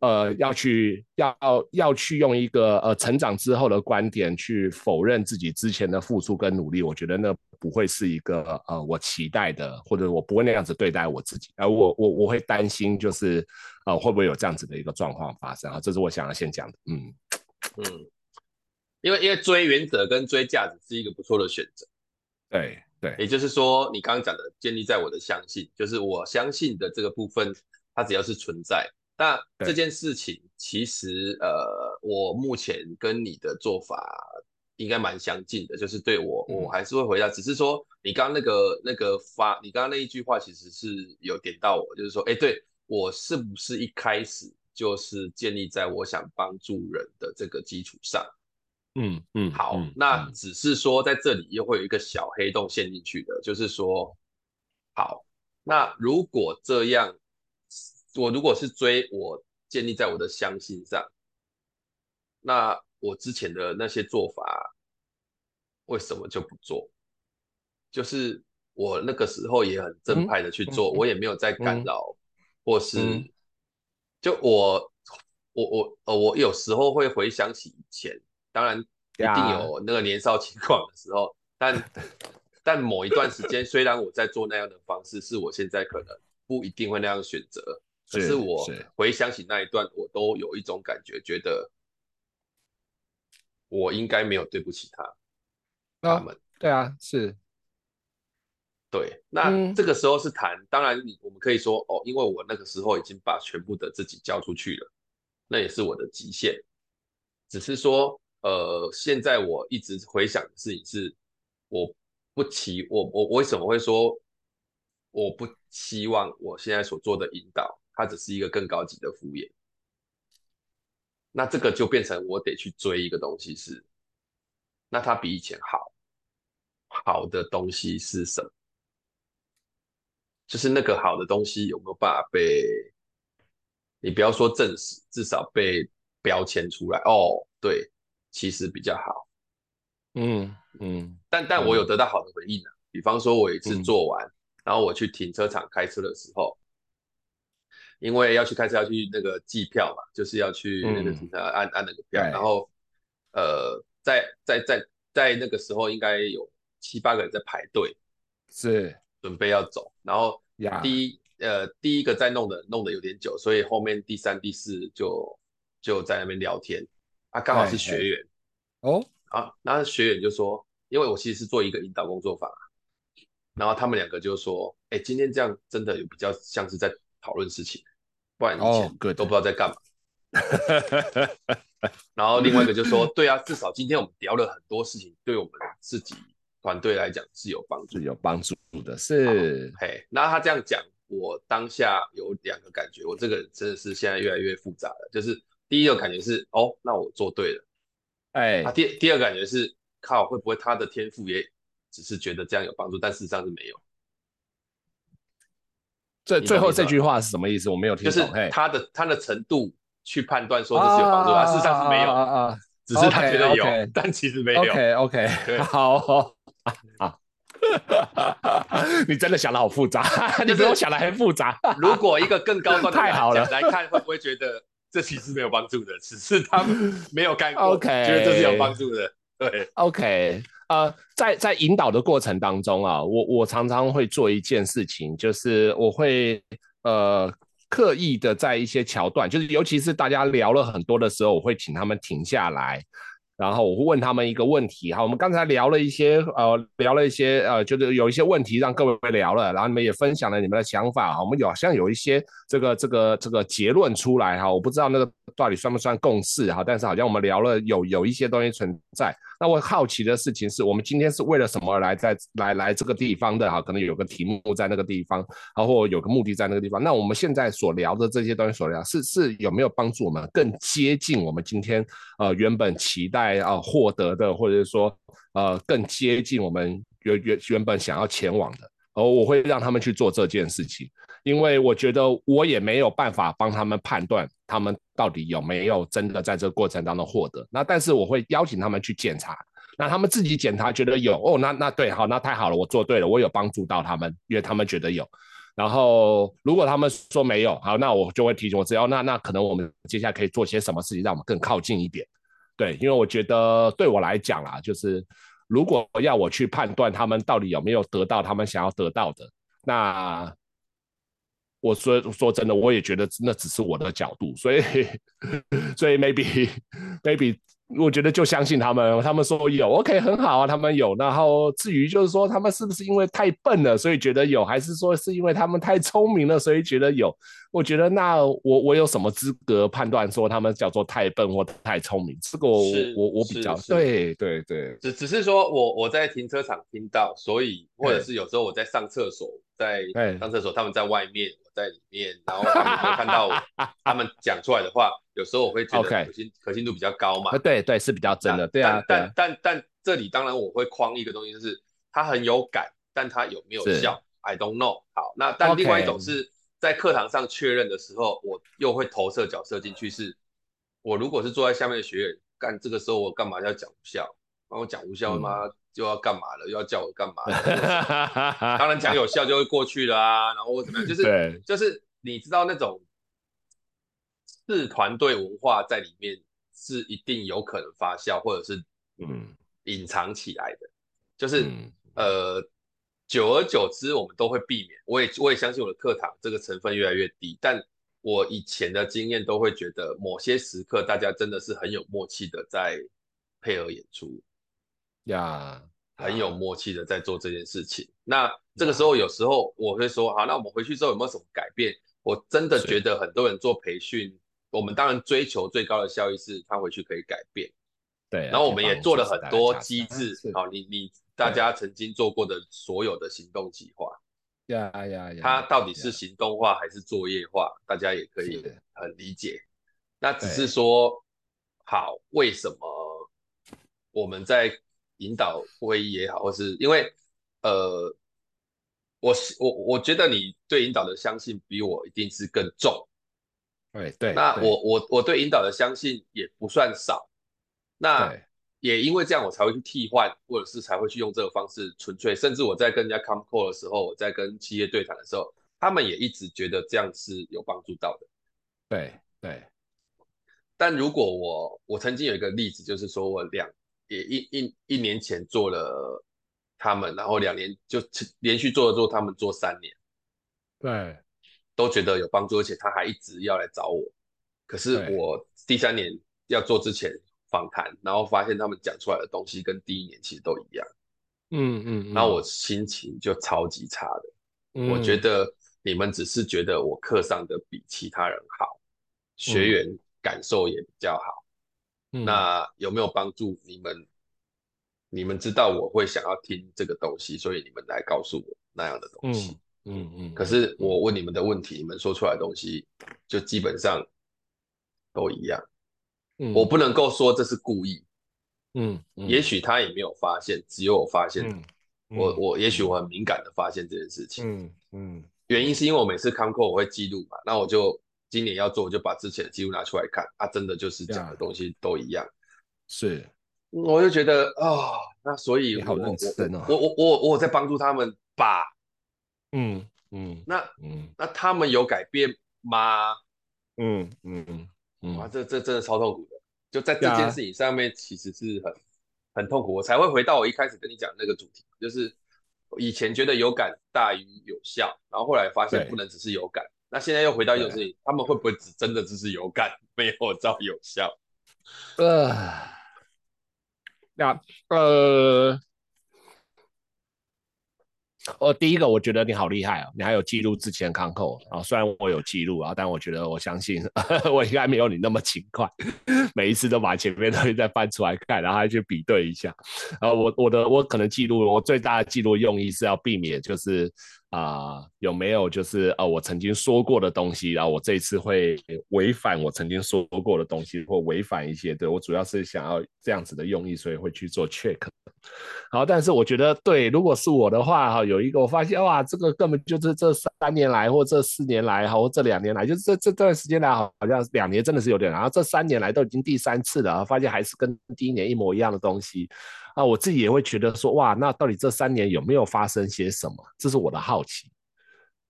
呃，要去要要去用一个呃成长之后的观点去否认自己之前的付出跟努力，我觉得那不会是一个呃我期待的，或者我不会那样子对待我自己，而、呃、我我我会担心就是呃会不会有这样子的一个状况发生啊？这是我想要先讲的，嗯。嗯，因为因为追原则跟追价值是一个不错的选择，对对，也就是说你刚刚讲的建立在我的相信，就是我相信的这个部分，它只要是存在。那这件事情其实，呃，我目前跟你的做法应该蛮相近的，就是对我，我还是会回答，只是说你刚刚那个那个发，你刚刚那一句话其实是有点到我，就是说，哎，对我是不是一开始就是建立在我想帮助人的这个基础上？嗯嗯，好，嗯，那只是说在这里又会有一个小黑洞陷进去的，就是说，好，那如果这样。我如果是追我建立在我的相信上，那我之前的那些做法为什么就不做？就是我那个时候也很正派的去做，嗯、我也没有在干扰，嗯、或是、嗯、就我我我呃我有时候会回想起以前，当然一定有那个年少轻狂的时候，但 但某一段时间，虽然我在做那样的方式，是我现在可能不一定会那样选择。可是我回想起那一段，我都有一种感觉，觉得我应该没有对不起他，他们。对啊，是。对，那这个时候是谈，当然你我们可以说哦，因为我那个时候已经把全部的自己交出去了，那也是我的极限。只是说，呃，现在我一直回想的事情是，我不期我我我为什么会说我不希望我现在所做的引导。它只是一个更高级的敷衍，那这个就变成我得去追一个东西是，那它比以前好，好的东西是什么？就是那个好的东西有没有办法被，你不要说证实，至少被标签出来哦，对，其实比较好。嗯嗯，但但我有得到好的回应呢、啊，比方说我有一次做完，嗯、然后我去停车场开车的时候。因为要去开车，要去那个计票嘛，就是要去那个停车按、嗯、按那个票，然后呃，在在在在那个时候，应该有七八个人在排队，是。准备要走，然后第一呃第一个在弄的弄的有点久，所以后面第三第四就就在那边聊天，啊，刚好是学员哦，啊，然后学员就说，因为我其实是做一个引导工作坊，然后他们两个就说，哎，今天这样真的有比较像是在讨论事情。不然以前都不知道在干嘛。Oh, 然后另外一个就说：“ 对啊，至少今天我们聊了很多事情，对我们自己团队来讲是有帮助，有帮助的。”是，嘿，那他这样讲，我当下有两个感觉，我这个人真的是现在越来越复杂了。就是第一个感觉是，哦，那我做对了。哎，啊，第第二个感觉是，靠，会不会他的天赋也只是觉得这样有帮助，但事实上是没有。最最后这句话是什么意思？我没有听懂。就是他的他的程度去判断说这是有帮助，啊，事实上是没有啊啊，只是他觉得有，但其实没有。OK OK，好，好，你真的想的好复杂，你比我想的还复杂。如果一个更高端的太好了来看，会不会觉得这其实没有帮助的？只是他没有干过，OK，觉得这是有帮助的。对，OK。呃，在在引导的过程当中啊，我我常常会做一件事情，就是我会呃刻意的在一些桥段，就是尤其是大家聊了很多的时候，我会请他们停下来。然后我会问他们一个问题，好，我们刚才聊了一些，呃，聊了一些，呃，就是有一些问题让各位聊了，然后你们也分享了你们的想法，我们有好像有一些这个这个这个结论出来哈，我不知道那个到底算不算共识哈，但是好像我们聊了有有一些东西存在。那我好奇的事情是我们今天是为了什么而来在来来这个地方的哈？可能有个题目在那个地方，然后有个目的在那个地方。那我们现在所聊的这些东西所聊是是有没有帮助我们更接近我们今天呃原本期待啊获得的，或者是说呃更接近我们原原原本想要前往的？而我会让他们去做这件事情，因为我觉得我也没有办法帮他们判断他们到底有没有真的在这个过程当中获得。那但是我会邀请他们去检查，那他们自己检查觉得有哦，那那对，好，那太好了，我做对了，我有帮助到他们，因为他们觉得有。然后如果他们说没有，好，那我就会提醒我，只要那那可能我们接下来可以做些什么事情，让我们更靠近一点。对，因为我觉得对我来讲啦，就是。如果要我去判断他们到底有没有得到他们想要得到的，那我说说真的，我也觉得那只是我的角度，所以 所以 maybe maybe。我觉得就相信他们，他们说有，OK，很好啊，他们有。然后至于就是说他们是不是因为太笨了，所以觉得有，还是说是因为他们太聪明了，所以觉得有？我觉得那我我有什么资格判断说他们叫做太笨或太聪明？这个我我我比较对对对，只只是说我我在停车场听到，所以或者是有时候我在上厕所，在上厕所，他们在外面。我在里面，然后他们会看到 他们讲出来的话，有时候我会觉得可信可信度比较高嘛。对对，是比较真的。对啊，但但但这里当然我会框一个东西，就是它很有感，但它有没有效？I don't know。好，那但另外一种是在课堂上确认的时候，我又会投射角色进去，是我如果是坐在下面的学员，干这个时候我干嘛要讲无效？帮我讲无效吗？就要干嘛了？又要叫我干嘛了？当然讲有效就会过去了啊，然后我怎么样？就是就是你知道那种是团队文化在里面是一定有可能发酵，或者是嗯隐藏起来的，就是、嗯、呃久而久之我们都会避免。我也我也相信我的课堂这个成分越来越低，但我以前的经验都会觉得某些时刻大家真的是很有默契的在配合演出。呀，yeah, 很有默契的在做这件事情。那这个时候，有时候我会说，好，那我们回去之后有没有什么改变？我真的觉得很多人做培训，我们当然追求最高的效益是他回去可以改变。对，然后我们也做了很多机制。好，你你大家曾经做过的所有的行动计划，呀呀呀，它到底是行动化还是作业化？大家也可以很理解。那只是说。好，为什么我们在引导会议也好，或是因为呃，我我我觉得你对引导的相信比我一定是更重。对对，那我我我对引导的相信也不算少。那也因为这样，我才会去替换，或者是才会去用这个方式纯粹。甚至我在跟人家 come call 的时候，我在跟企业对谈的时候，他们也一直觉得这样是有帮助到的。对对。但如果我我曾经有一个例子，就是说我两也一一一年前做了他们，然后两年就连续做了做他们做三年，对，都觉得有帮助，而且他还一直要来找我。可是我第三年要做之前。访谈，然后发现他们讲出来的东西跟第一年其实都一样，嗯嗯，然后我心情就超级差的。嗯，我觉得你们只是觉得我课上的比其他人好，学员感受也比较好，嗯，那有没有帮助你们？你们知道我会想要听这个东西，所以你们来告诉我那样的东西，嗯嗯，嗯。可是我问你们的问题，你们说出来的东西就基本上都一样。嗯、我不能够说这是故意，嗯，嗯，也许他也没有发现，只有我发现，嗯嗯、我我也许我很敏感的发现这件事情，嗯嗯，原因是因为我每次 come call 我会记录嘛，那我就今年要做，我就把之前的记录拿出来看，啊，真的就是讲的东西都一样，是，我就觉得啊、哦，那所以我好认真哦，我我我我在帮助他们吧，嗯嗯，那嗯那他们有改变吗？嗯嗯嗯。哇，这这真的超痛苦的，就在这件事情上面，其实是很很痛苦。我才会回到我一开始跟你讲那个主题，就是以前觉得有感大于有效，然后后来发现不能只是有感。那现在又回到一种事情，他们会不会只真的只是有感，没有照有效？呃，那呃。哦，第一个我觉得你好厉害哦，你还有记录之前康扣啊，虽然我有记录啊，但我觉得我相信 我应该没有你那么勤快，每一次都把前面东西再翻出来看，然后去比对一下。然后我我的我可能记录，我最大的记录用意是要避免就是。啊、有没有就是呃，我曾经说过的东西，然后我这一次会违反我曾经说过的东西，或违反一些，对，我主要是想要这样子的用意，所以会去做 check。好，但是我觉得对，如果是我的话哈，有一个我发现哇，这个根本就是这三年来或这四年来，哈或这两年来，就是这这段时间来，好像两年真的是有点，然后这三年来都已经第三次了，发现还是跟第一年一模一样的东西。啊，我自己也会觉得说，哇，那到底这三年有没有发生些什么？这是我的好奇，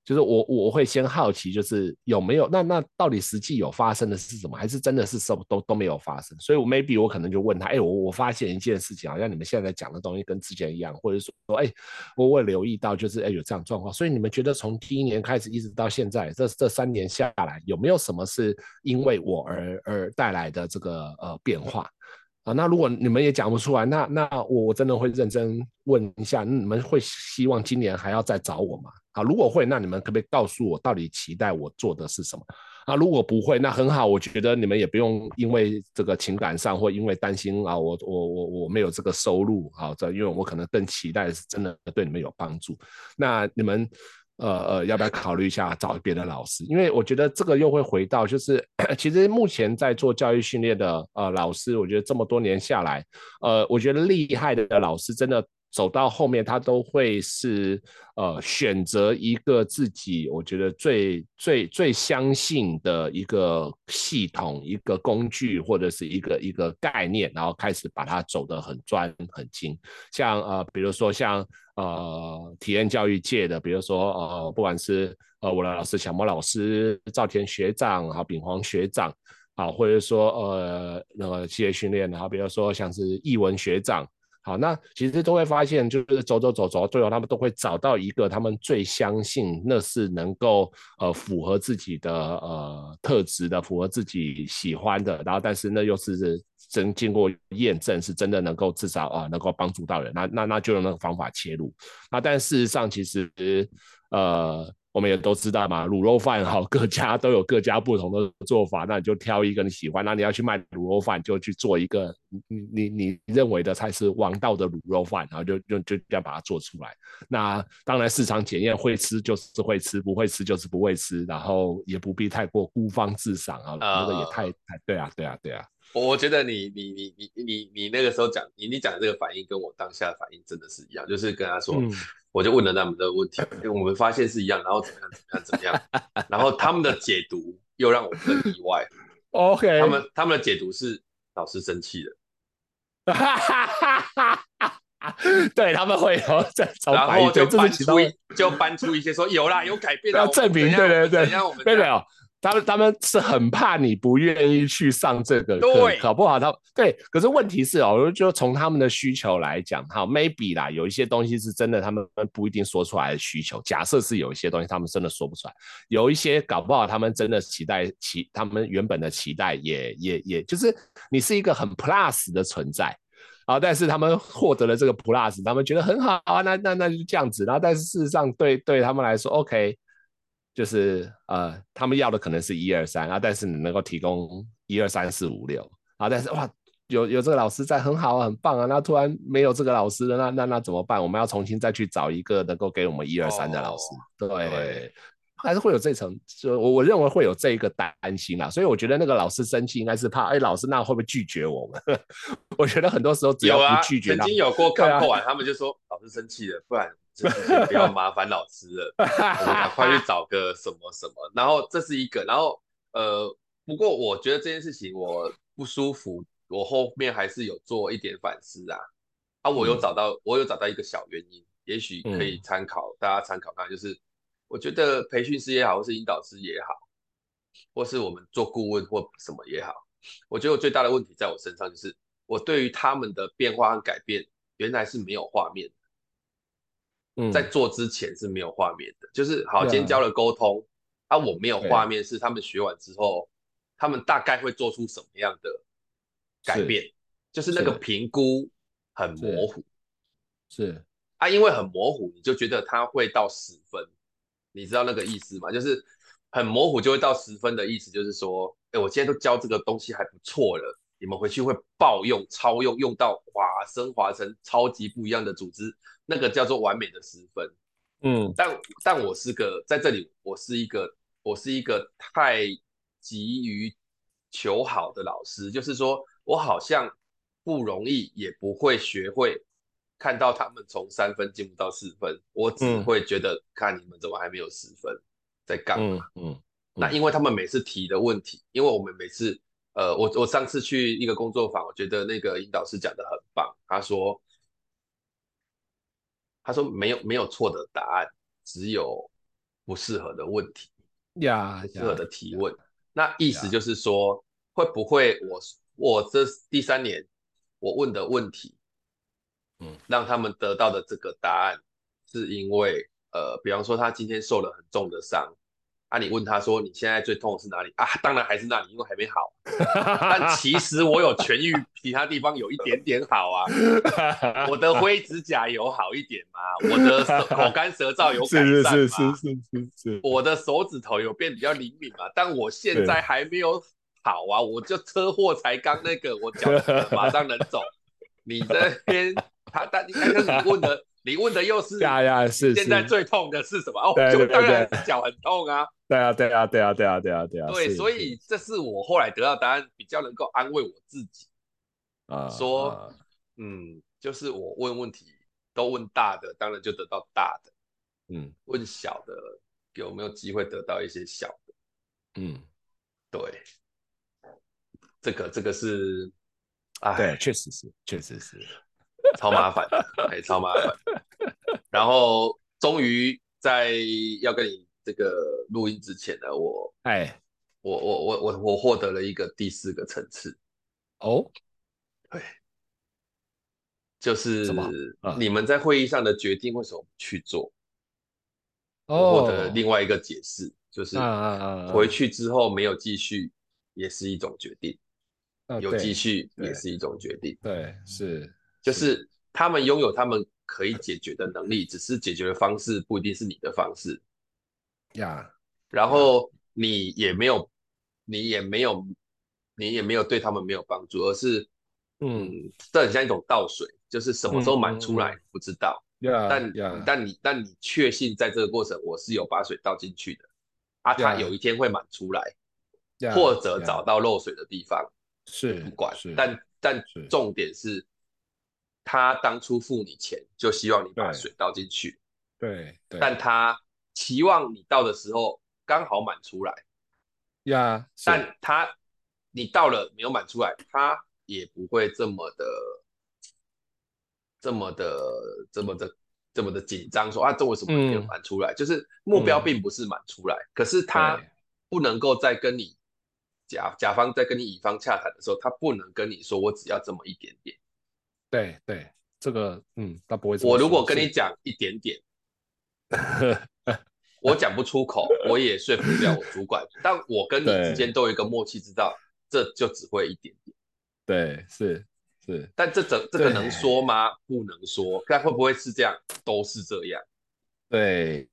就是我我会先好奇，就是有没有那那到底实际有发生的是什么，还是真的是什么都都没有发生？所以，我 maybe 我可能就问他，哎，我我发现一件事情，好像你们现在讲的东西跟之前一样，或者说，哎，我我留意到，就是哎有这样状况。所以，你们觉得从第一年开始一直到现在，这这三年下来，有没有什么是因为我而而带来的这个呃变化？啊，那如果你们也讲不出来，那那我我真的会认真问一下，你们会希望今年还要再找我吗？啊，如果会，那你们可不可以告诉我，到底期待我做的是什么？啊，如果不会，那很好，我觉得你们也不用因为这个情感上或因为担心啊，我我我我没有这个收入，好，这因为我可能更期待是真的对你们有帮助。那你们。呃呃，要不要考虑一下找别的老师？因为我觉得这个又会回到，就是 其实目前在做教育训练的呃老师，我觉得这么多年下来，呃，我觉得厉害的老师真的。走到后面，他都会是呃选择一个自己我觉得最最最相信的一个系统、一个工具或者是一个一个概念，然后开始把它走得很专很精。像呃，比如说像呃体验教育界的，比如说呃，不管是呃我的老师小莫老师、赵田学长、好秉煌学长，好，或者说呃那个企业训练的，好，比如说像是艺文学长。好，那其实都会发现，就是走走走走最后，他们都会找到一个他们最相信那是能够呃符合自己的呃特质的，符合自己喜欢的，然后但是那又是真经过验证，是真的能够至少啊、能够帮助到人，那那那就用那个方法切入。那但事实上，其实呃。我们也都知道嘛，卤肉饭哈，各家都有各家不同的做法，那你就挑一个你喜欢。那你要去卖卤肉饭，就去做一个你你你认为的才是王道的卤肉饭，然后就就就这样把它做出来。那当然市场检验会吃就是会吃，不会吃就是不会吃，然后也不必太过孤芳自赏啊，那个也太太对啊对啊对啊。我觉得你你你你你你那个时候讲你你讲的这个反应跟我当下的反应真的是一样，就是跟他说，嗯、我就问了他们的问题，因为我们发现是一样，然后怎么样怎么样怎么样，然后他们的解读又让我更意外。OK，他们他们的解读是老师生气了，对他们会有在，然后就搬出就搬出一些说有啦有改变，要证明对对对，等下我们没有。他们他们是很怕你不愿意去上这个课，对搞不好他对。可是问题是哦，就从他们的需求来讲，哈，maybe 啦，有一些东西是真的，他们不一定说出来的需求。假设是有一些东西他们真的说不出来，有一些搞不好他们真的期待期，他们原本的期待也也也就是你是一个很 plus 的存在啊，但是他们获得了这个 plus，他们觉得很好啊，那那那就这样子。然后但是事实上对对他们来说，OK。就是呃，他们要的可能是一二三啊，但是你能够提供一二三四五六啊，但是哇，有有这个老师在很好啊，很棒啊，那突然没有这个老师了，那那那怎么办？我们要重新再去找一个能够给我们一二三的老师，哦、对，对还是会有这层，就我我认为会有这一个担心啦，所以我觉得那个老师生气应该是怕，哎，老师那会不会拒绝我们？我觉得很多时候只要不拒绝，曾经有过看过完，他们就说老师生气了，不然。不要麻烦老师了，我们赶快去找个什么什么。然后这是一个，然后呃，不过我觉得这件事情我不舒服，我后面还是有做一点反思啊。啊，我有找到，嗯、我有找到一个小原因，也许可以参考，嗯、大家参考看。就是我觉得培训师也好，或是引导师也好，或是我们做顾问或什么也好，我觉得我最大的问题在我身上，就是我对于他们的变化和改变，原来是没有画面。在做之前是没有画面的，就是好，今天教了沟通，啊，我没有画面，是他们学完之后，他们大概会做出什么样的改变？就是那个评估很模糊，是啊，因为很模糊，你就觉得他会到十分，你知道那个意思吗？就是很模糊就会到十分的意思，就是说，哎，我今天都教这个东西还不错了，你们回去会爆用、超用，用到哇，升华成超级不一样的组织。那个叫做完美的十分，嗯，但但我是个在这里，我是一个我是一个太急于求好的老师，就是说我好像不容易，也不会学会看到他们从三分进步到四分，我只会觉得看你们怎么还没有十分，在干嘛？嗯，嗯，那因为他们每次提的问题，因为我们每次，呃，我我上次去一个工作坊，我觉得那个引导师讲的很棒，他说。他说没有没有错的答案，只有不适合的问题呀，不适合的提问。那意思就是说，会不会我我这第三年我问的问题，嗯，让他们得到的这个答案，是因为呃，比方说他今天受了很重的伤。啊，你问他说你现在最痛的是哪里啊？当然还是那里，因为还没好。但其实我有痊愈，其他地方有一点点好啊。我的灰指甲有好一点吗？我的口干舌燥有改善吗？是是是是是是。我的手指头有变比较灵敏嘛？但我现在还没有好啊，我就车祸才刚那个，我脚马上能走。你这边他但你看看你问的。你问的又是呀呀，是现在最痛的是什么？哦，就当然是脚很痛啊。对啊，对啊，对啊，对啊，对啊，对啊。对，所以这是我后来得到答案，比较能够安慰我自己啊。说，嗯，就是我问问题都问大的，当然就得到大的。嗯，问小的有没有机会得到一些小的？嗯，对，这个这个是，啊，对，确实是，确实是。超麻烦，哎，超麻烦。然后终于在要跟你这个录音之前呢，我哎，我我我我我获得了一个第四个层次。哦，对，就是你们在会议上的决定为什么不去做？哦获得另外一个解释，就是回去之后没有继续也是一种决定，有继续也是一种决定。对，是。就是他们拥有他们可以解决的能力，只是解决的方式不一定是你的方式呀。Yeah. 然后你也没有，你也没有，你也没有对他们没有帮助，而是，嗯，这很像一种倒水，就是什么时候满出来不知道。Yeah. 但 Yeah. 但你但你确信在这个过程我是有把水倒进去的，啊，它有一天会满出来，Yeah. 或者找到漏水的地方。是不管，但但重点是，他当初付你钱，就希望你把水倒进去，对对，但他期望你倒的时候刚好满出来，呀，但他你倒了没有满出来，他也不会这么的这么的这么的这么的紧张，说啊，这为什么没有满出来？嗯、就是目标并不是满出来，嗯、可是他不能够再跟你。甲甲方在跟你乙方洽谈的时候，他不能跟你说我只要这么一点点。对对，这个嗯，他不会。我如果跟你讲一点点，我讲不出口，我也说服不了我主管。但我跟你之间都有一个默契，知道这就只会一点点。对，是是。但这这这个能说吗？不能说。但会不会是这样？都是这样。对，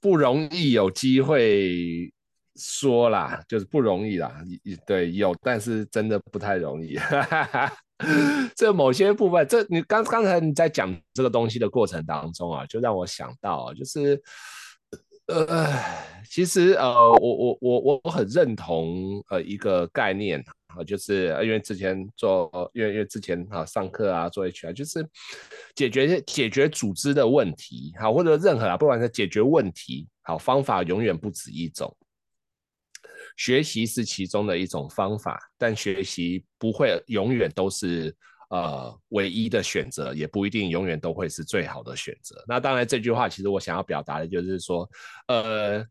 不容易有机会。说啦，就是不容易啦，对，有，但是真的不太容易。这某些部分，这你刚刚才你在讲这个东西的过程当中啊，就让我想到，就是呃，其实呃，我我我我很认同呃一个概念啊，就是因为之前做，因为因为之前啊上课啊做 HR，就是解决解决组织的问题，好，或者任何啊，不管是解决问题，好，方法永远不止一种。学习是其中的一种方法，但学习不会永远都是呃唯一的选择，也不一定永远都会是最好的选择。那当然，这句话其实我想要表达的就是说，呃。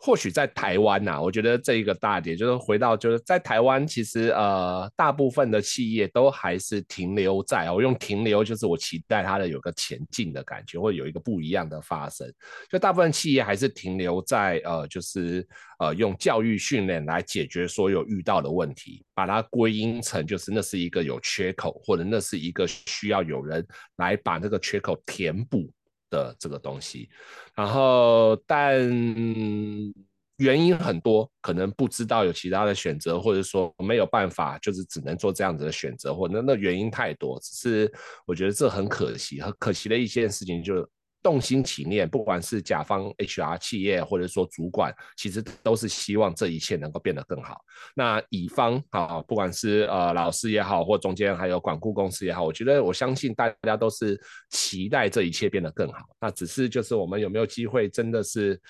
或许在台湾呐、啊，我觉得这一个大点就是回到，就是在台湾，其实呃，大部分的企业都还是停留在，我用停留就是我期待它的有个前进的感觉，或有一个不一样的发生。就大部分企业还是停留在呃，就是呃，用教育训练来解决所有遇到的问题，把它归因成就是那是一个有缺口，或者那是一个需要有人来把这个缺口填补。的这个东西，然后但原因很多，可能不知道有其他的选择，或者说没有办法，就是只能做这样子的选择，或那那原因太多，只是我觉得这很可惜，很可惜的一件事情就。动心起念，不管是甲方 HR 企业，或者说主管，其实都是希望这一切能够变得更好。那乙方啊，不管是呃老师也好，或中间还有管顾公司也好，我觉得我相信大家都是期待这一切变得更好。那只是就是我们有没有机会，真的是。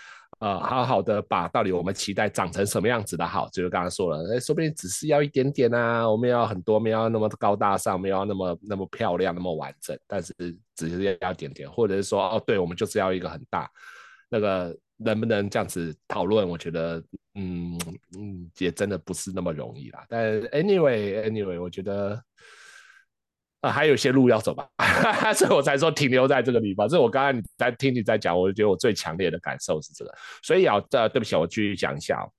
呃，好好的把到底我们期待长成什么样子的好，就是刚刚说了，哎，说不定只是要一点点啊，我们要很多，没有那么高大上，没有那么那么漂亮，那么完整，但是只是要一点点，或者是说，哦，对，我们就是要一个很大，那个能不能这样子讨论？我觉得，嗯嗯，也真的不是那么容易啦。但 anyway anyway，我觉得。啊，还有一些路要走吧，所以我才说停留在这个地方。这是我刚刚你在听你在讲，我就觉得我最强烈的感受是这个。所以啊，呃，对不起，我继续讲一下哦。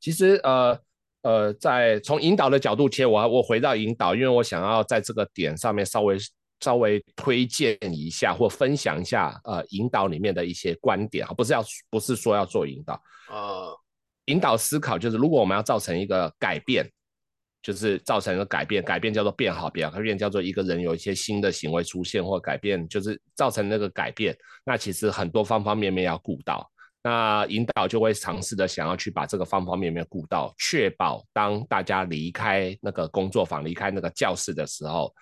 其实，呃呃，在从引导的角度切，我我回到引导，因为我想要在这个点上面稍微稍微推荐一下或分享一下，呃，引导里面的一些观点啊，不是要不是说要做引导，呃，引导思考就是如果我们要造成一个改变。就是造成一个改变，改变叫做变好，变改变叫做一个人有一些新的行为出现或改变，就是造成那个改变。那其实很多方方面面要顾到，那引导就会尝试的想要去把这个方方面面顾到，确保当大家离开那个工作坊、离开那个教室的时候，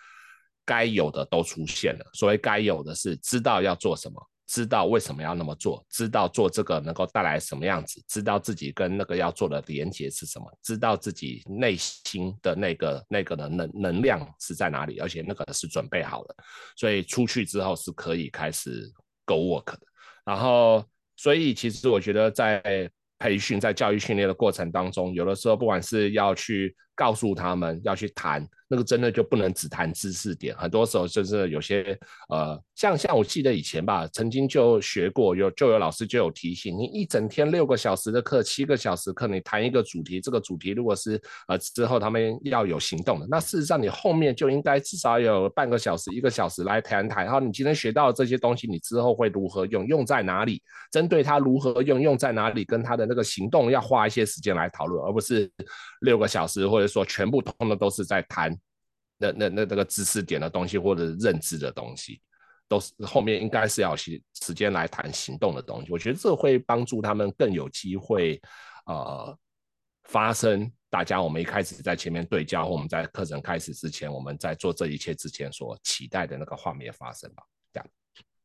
该有的都出现了。所谓该有的是知道要做什么。知道为什么要那么做，知道做这个能够带来什么样子，知道自己跟那个要做的连接是什么，知道自己内心的那个那个的能能量是在哪里，而且那个是准备好了，所以出去之后是可以开始 go work 的。然后，所以其实我觉得在培训、在教育训练的过程当中，有的时候不管是要去告诉他们要去谈。那个真的就不能只谈知识点，很多时候就是有些呃，像像我记得以前吧，曾经就学过，有就有老师就有提醒，你一整天六个小时的课，七个小时课，你谈一个主题，这个主题如果是呃之后他们要有行动的，那事实上你后面就应该至少有半个小时、一个小时来谈谈，然后你今天学到这些东西，你之后会如何用，用在哪里，针对它如何用，用在哪里，跟他的那个行动要花一些时间来讨论，而不是六个小时，或者说全部通的都是在谈。那那那那个知识点的东西或者认知的东西，都是后面应该是要时时间来谈行动的东西。我觉得这会帮助他们更有机会，呃，发生，大家我们一开始在前面对焦，或我们在课程开始之前，我们在做这一切之前所期待的那个画面发生吧。这样。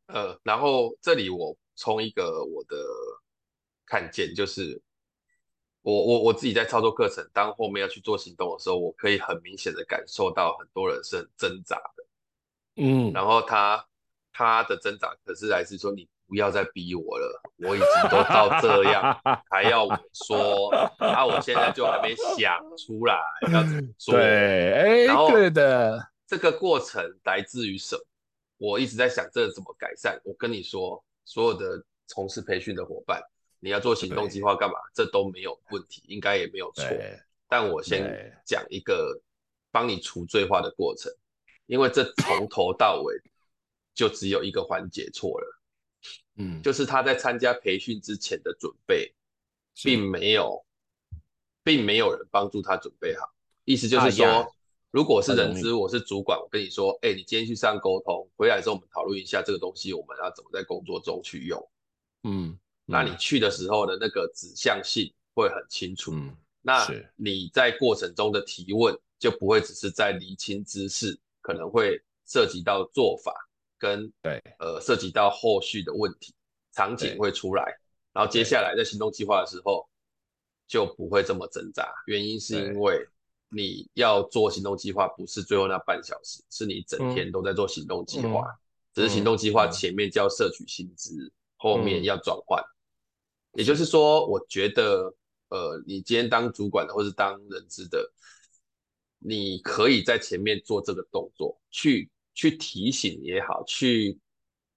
呃，然后这里我从一个我的看见，就是我我我自己在操作课程，当后面要去做行动的时候，我可以很明显的感受到很多人是很挣扎的。嗯，然后他他的挣扎可是来自说，你不要再逼我了，我已经都到这样，还要我说，啊，我现在就还没想出来要怎么做。对，哎，然后对的，这个过程来自于什么？我一直在想这个怎么改善。我跟你说，所有的从事培训的伙伴，你要做行动计划干嘛？这都没有问题，应该也没有错。但我先讲一个帮你除罪化的过程。因为这从头到尾就只有一个环节错了，嗯，就是他在参加培训之前的准备，并没有，并没有人帮助他准备好。意思就是说，啊、如果是人资，我是主管，我跟你说，哎，你今天去上沟通，回来之后我们讨论一下这个东西，我们要怎么在工作中去用。嗯，嗯，那你去的时候的那个指向性会很清楚。嗯，那你在过程中的提问就不会只是在厘清知识。可能会涉及到做法跟对呃涉及到后续的问题场景会出来，然后接下来在行动计划的时候就不会这么挣扎。原因是因为你要做行动计划不是最后那半小时，是你整天都在做行动计划，嗯、只是行动计划前面叫摄取薪资，嗯、后面要转换。嗯、也就是说，我觉得呃，你今天当主管的或是当人资的。你可以在前面做这个动作，去去提醒也好，去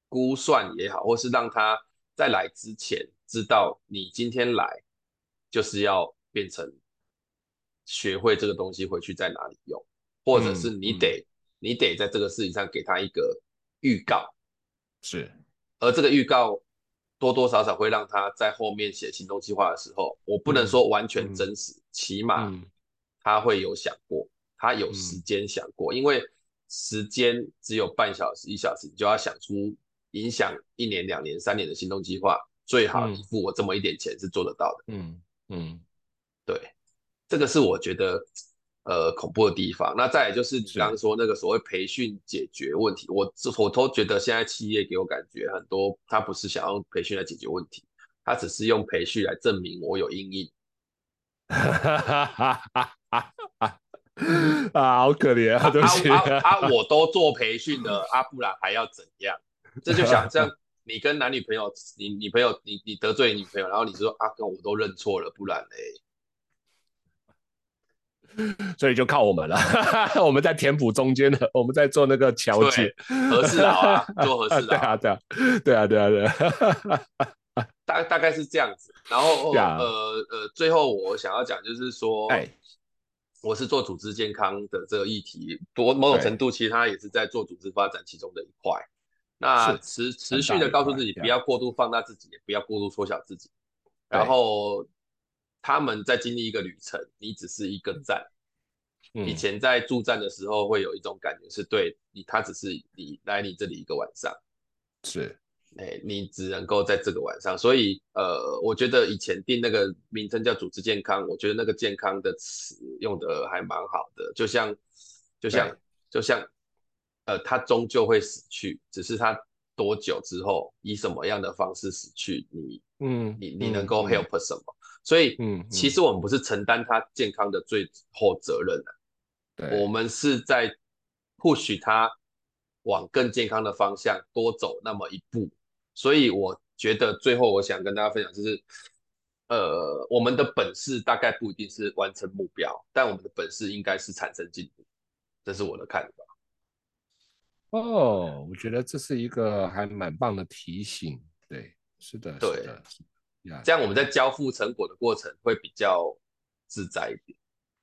估算也好，或是让他在来之前知道你今天来就是要变成学会这个东西回去在哪里用，或者是你得、嗯嗯、你得在这个事情上给他一个预告，是，而这个预告多多少少会让他在后面写行动计划的时候，我不能说完全真实，起码他会有想过。他有时间想过，嗯、因为时间只有半小时、一小时，你就要想出影响一年、两年、三年的行动计划，最好你付我这么一点钱是做得到的。嗯嗯，对，这个是我觉得呃恐怖的地方。那再来就是你刚刚说那个所谓培训解决问题，我我都觉得现在企业给我感觉很多，他不是想要培训来解决问题，他只是用培训来证明我有阴影。哈哈哈哈哈哈。啊，好可怜啊！对不起啊，啊，啊，啊，我都做培训的，啊，不然还要怎样？这就想这样，你跟男女朋友，你女朋友，你你得罪你女朋友，然后你说啊，跟我都认错了，不然嘞？所以就靠我们了，我们在填补中间的，我们在做那个桥接，和事佬啊，做合适的，对啊，对啊，对啊，对啊，对啊，大大概是这样子。然后呃呃，最后我想要讲就是说，哎。我是做组织健康的这个议题，多某种程度其实它也是在做组织发展其中的一块。那持持续的告诉自己不要过度放大自己，也不要过度缩小自己。然后他们在经历一个旅程，你只是一个站。以前在驻站的时候会有一种感觉是对你，他只是你来你这里一个晚上。是。哎、欸，你只能够在这个晚上，所以呃，我觉得以前定那个名称叫组织健康，我觉得那个健康的词用的还蛮好的，就像就像就像呃，他终究会死去，只是他多久之后，以什么样的方式死去，你嗯，你你能够 help 什么？嗯、所以嗯，其实我们不是承担他健康的最后责任的，对，我们是在 push 他往更健康的方向多走那么一步。所以我觉得最后我想跟大家分享就是，呃，我们的本事大概不一定是完成目标，但我们的本事应该是产生进步，这是我的看法。哦，我觉得这是一个还蛮棒的提醒。对，是的，对，是的，这样我们在交付成果的过程会比较自在一点。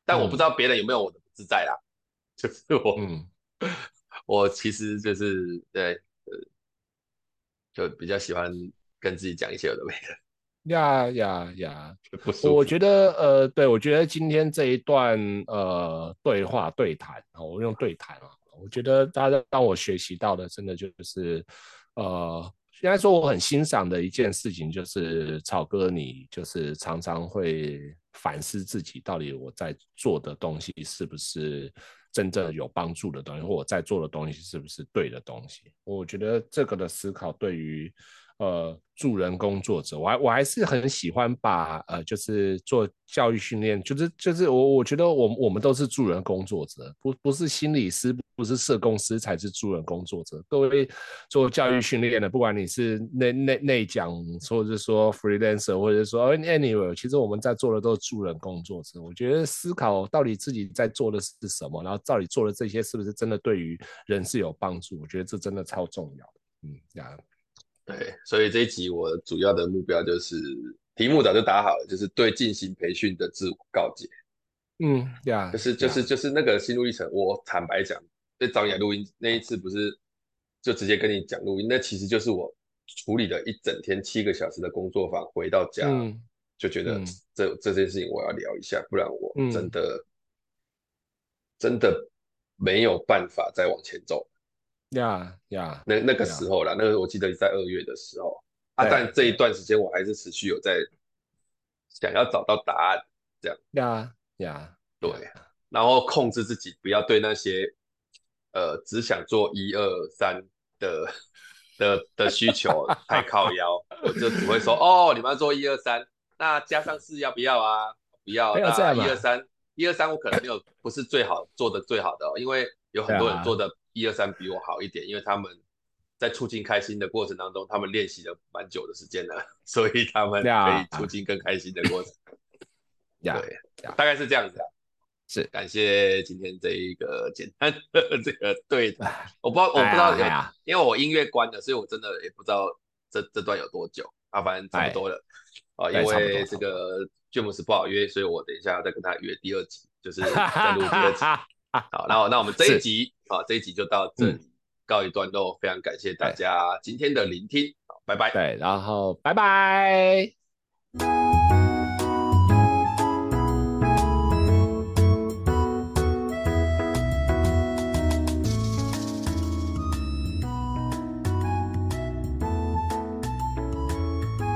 但我不知道别人有没有我的不自在啦，嗯、就是我，嗯，我其实就是对。就比较喜欢跟自己讲一些有的没的，呀呀呀！我觉得呃，对，我觉得今天这一段呃对话对谈啊，我用对谈啊，我觉得大家让我学习到的，真的就是呃应该说我很欣赏的一件事情就是草哥，你就是常常会反思自己到底我在做的东西是不是真正有帮助的东西，或我在做的东西是不是对的东西。我觉得这个的思考对于。呃，助人工作者，我还我还是很喜欢把呃，就是做教育训练，就是就是我我觉得我我们都是助人工作者，不不是心理师，不是社工师才是助人工作者。各位做教育训练的，不管你是内内内讲，或者是说 freelancer，或者是说 anyway，其实我们在做的都是助人工作者。我觉得思考到底自己在做的是什么，然后到底做的这些是不是真的对于人是有帮助？我觉得这真的超重要的。嗯，这样。对，所以这一集我主要的目标就是题目早就打好了，就是对进行培训的自我告诫。嗯，对啊，就是就是就是那个心路历程。我坦白讲，在找你来录音那一次，不是就直接跟你讲录音，那其实就是我处理了一整天七个小时的工作坊，回到家、嗯、就觉得这、嗯、这件事情我要聊一下，不然我真的、嗯、真的没有办法再往前走。呀呀，那那个时候啦，yeah. 那个我记得在二月的时候啊，但这一段时间我还是持续有在想要找到答案，这样。呀呀，对，然后控制自己不要对那些呃只想做一二三的的的需求 太靠腰，我就只会说哦，你们要做一二三，那加上四要不要啊？不要，那一二三一二三我可能没有不是最好做的最好的，哦，因为有很多人做的。一二三比我好一点，因为他们在促进开心的过程当中，他们练习了蛮久的时间了，所以他们可以促进更开心的过程。Yeah. 对，yeah. 大概是这样子啊。是，感谢今天这一个简单的这个对的，我不知道，我不知道，因为我音乐关了，所以我真的也不知道这这段有多久啊，反正差不多了啊，因为这个詹姆斯不好约，所以我等一下再跟他约第二集，就是 再录第二集。好，那那我们这一集啊，这一集就到这里告一段落。嗯、非常感谢大家今天的聆听，好，拜拜。对，然后拜拜。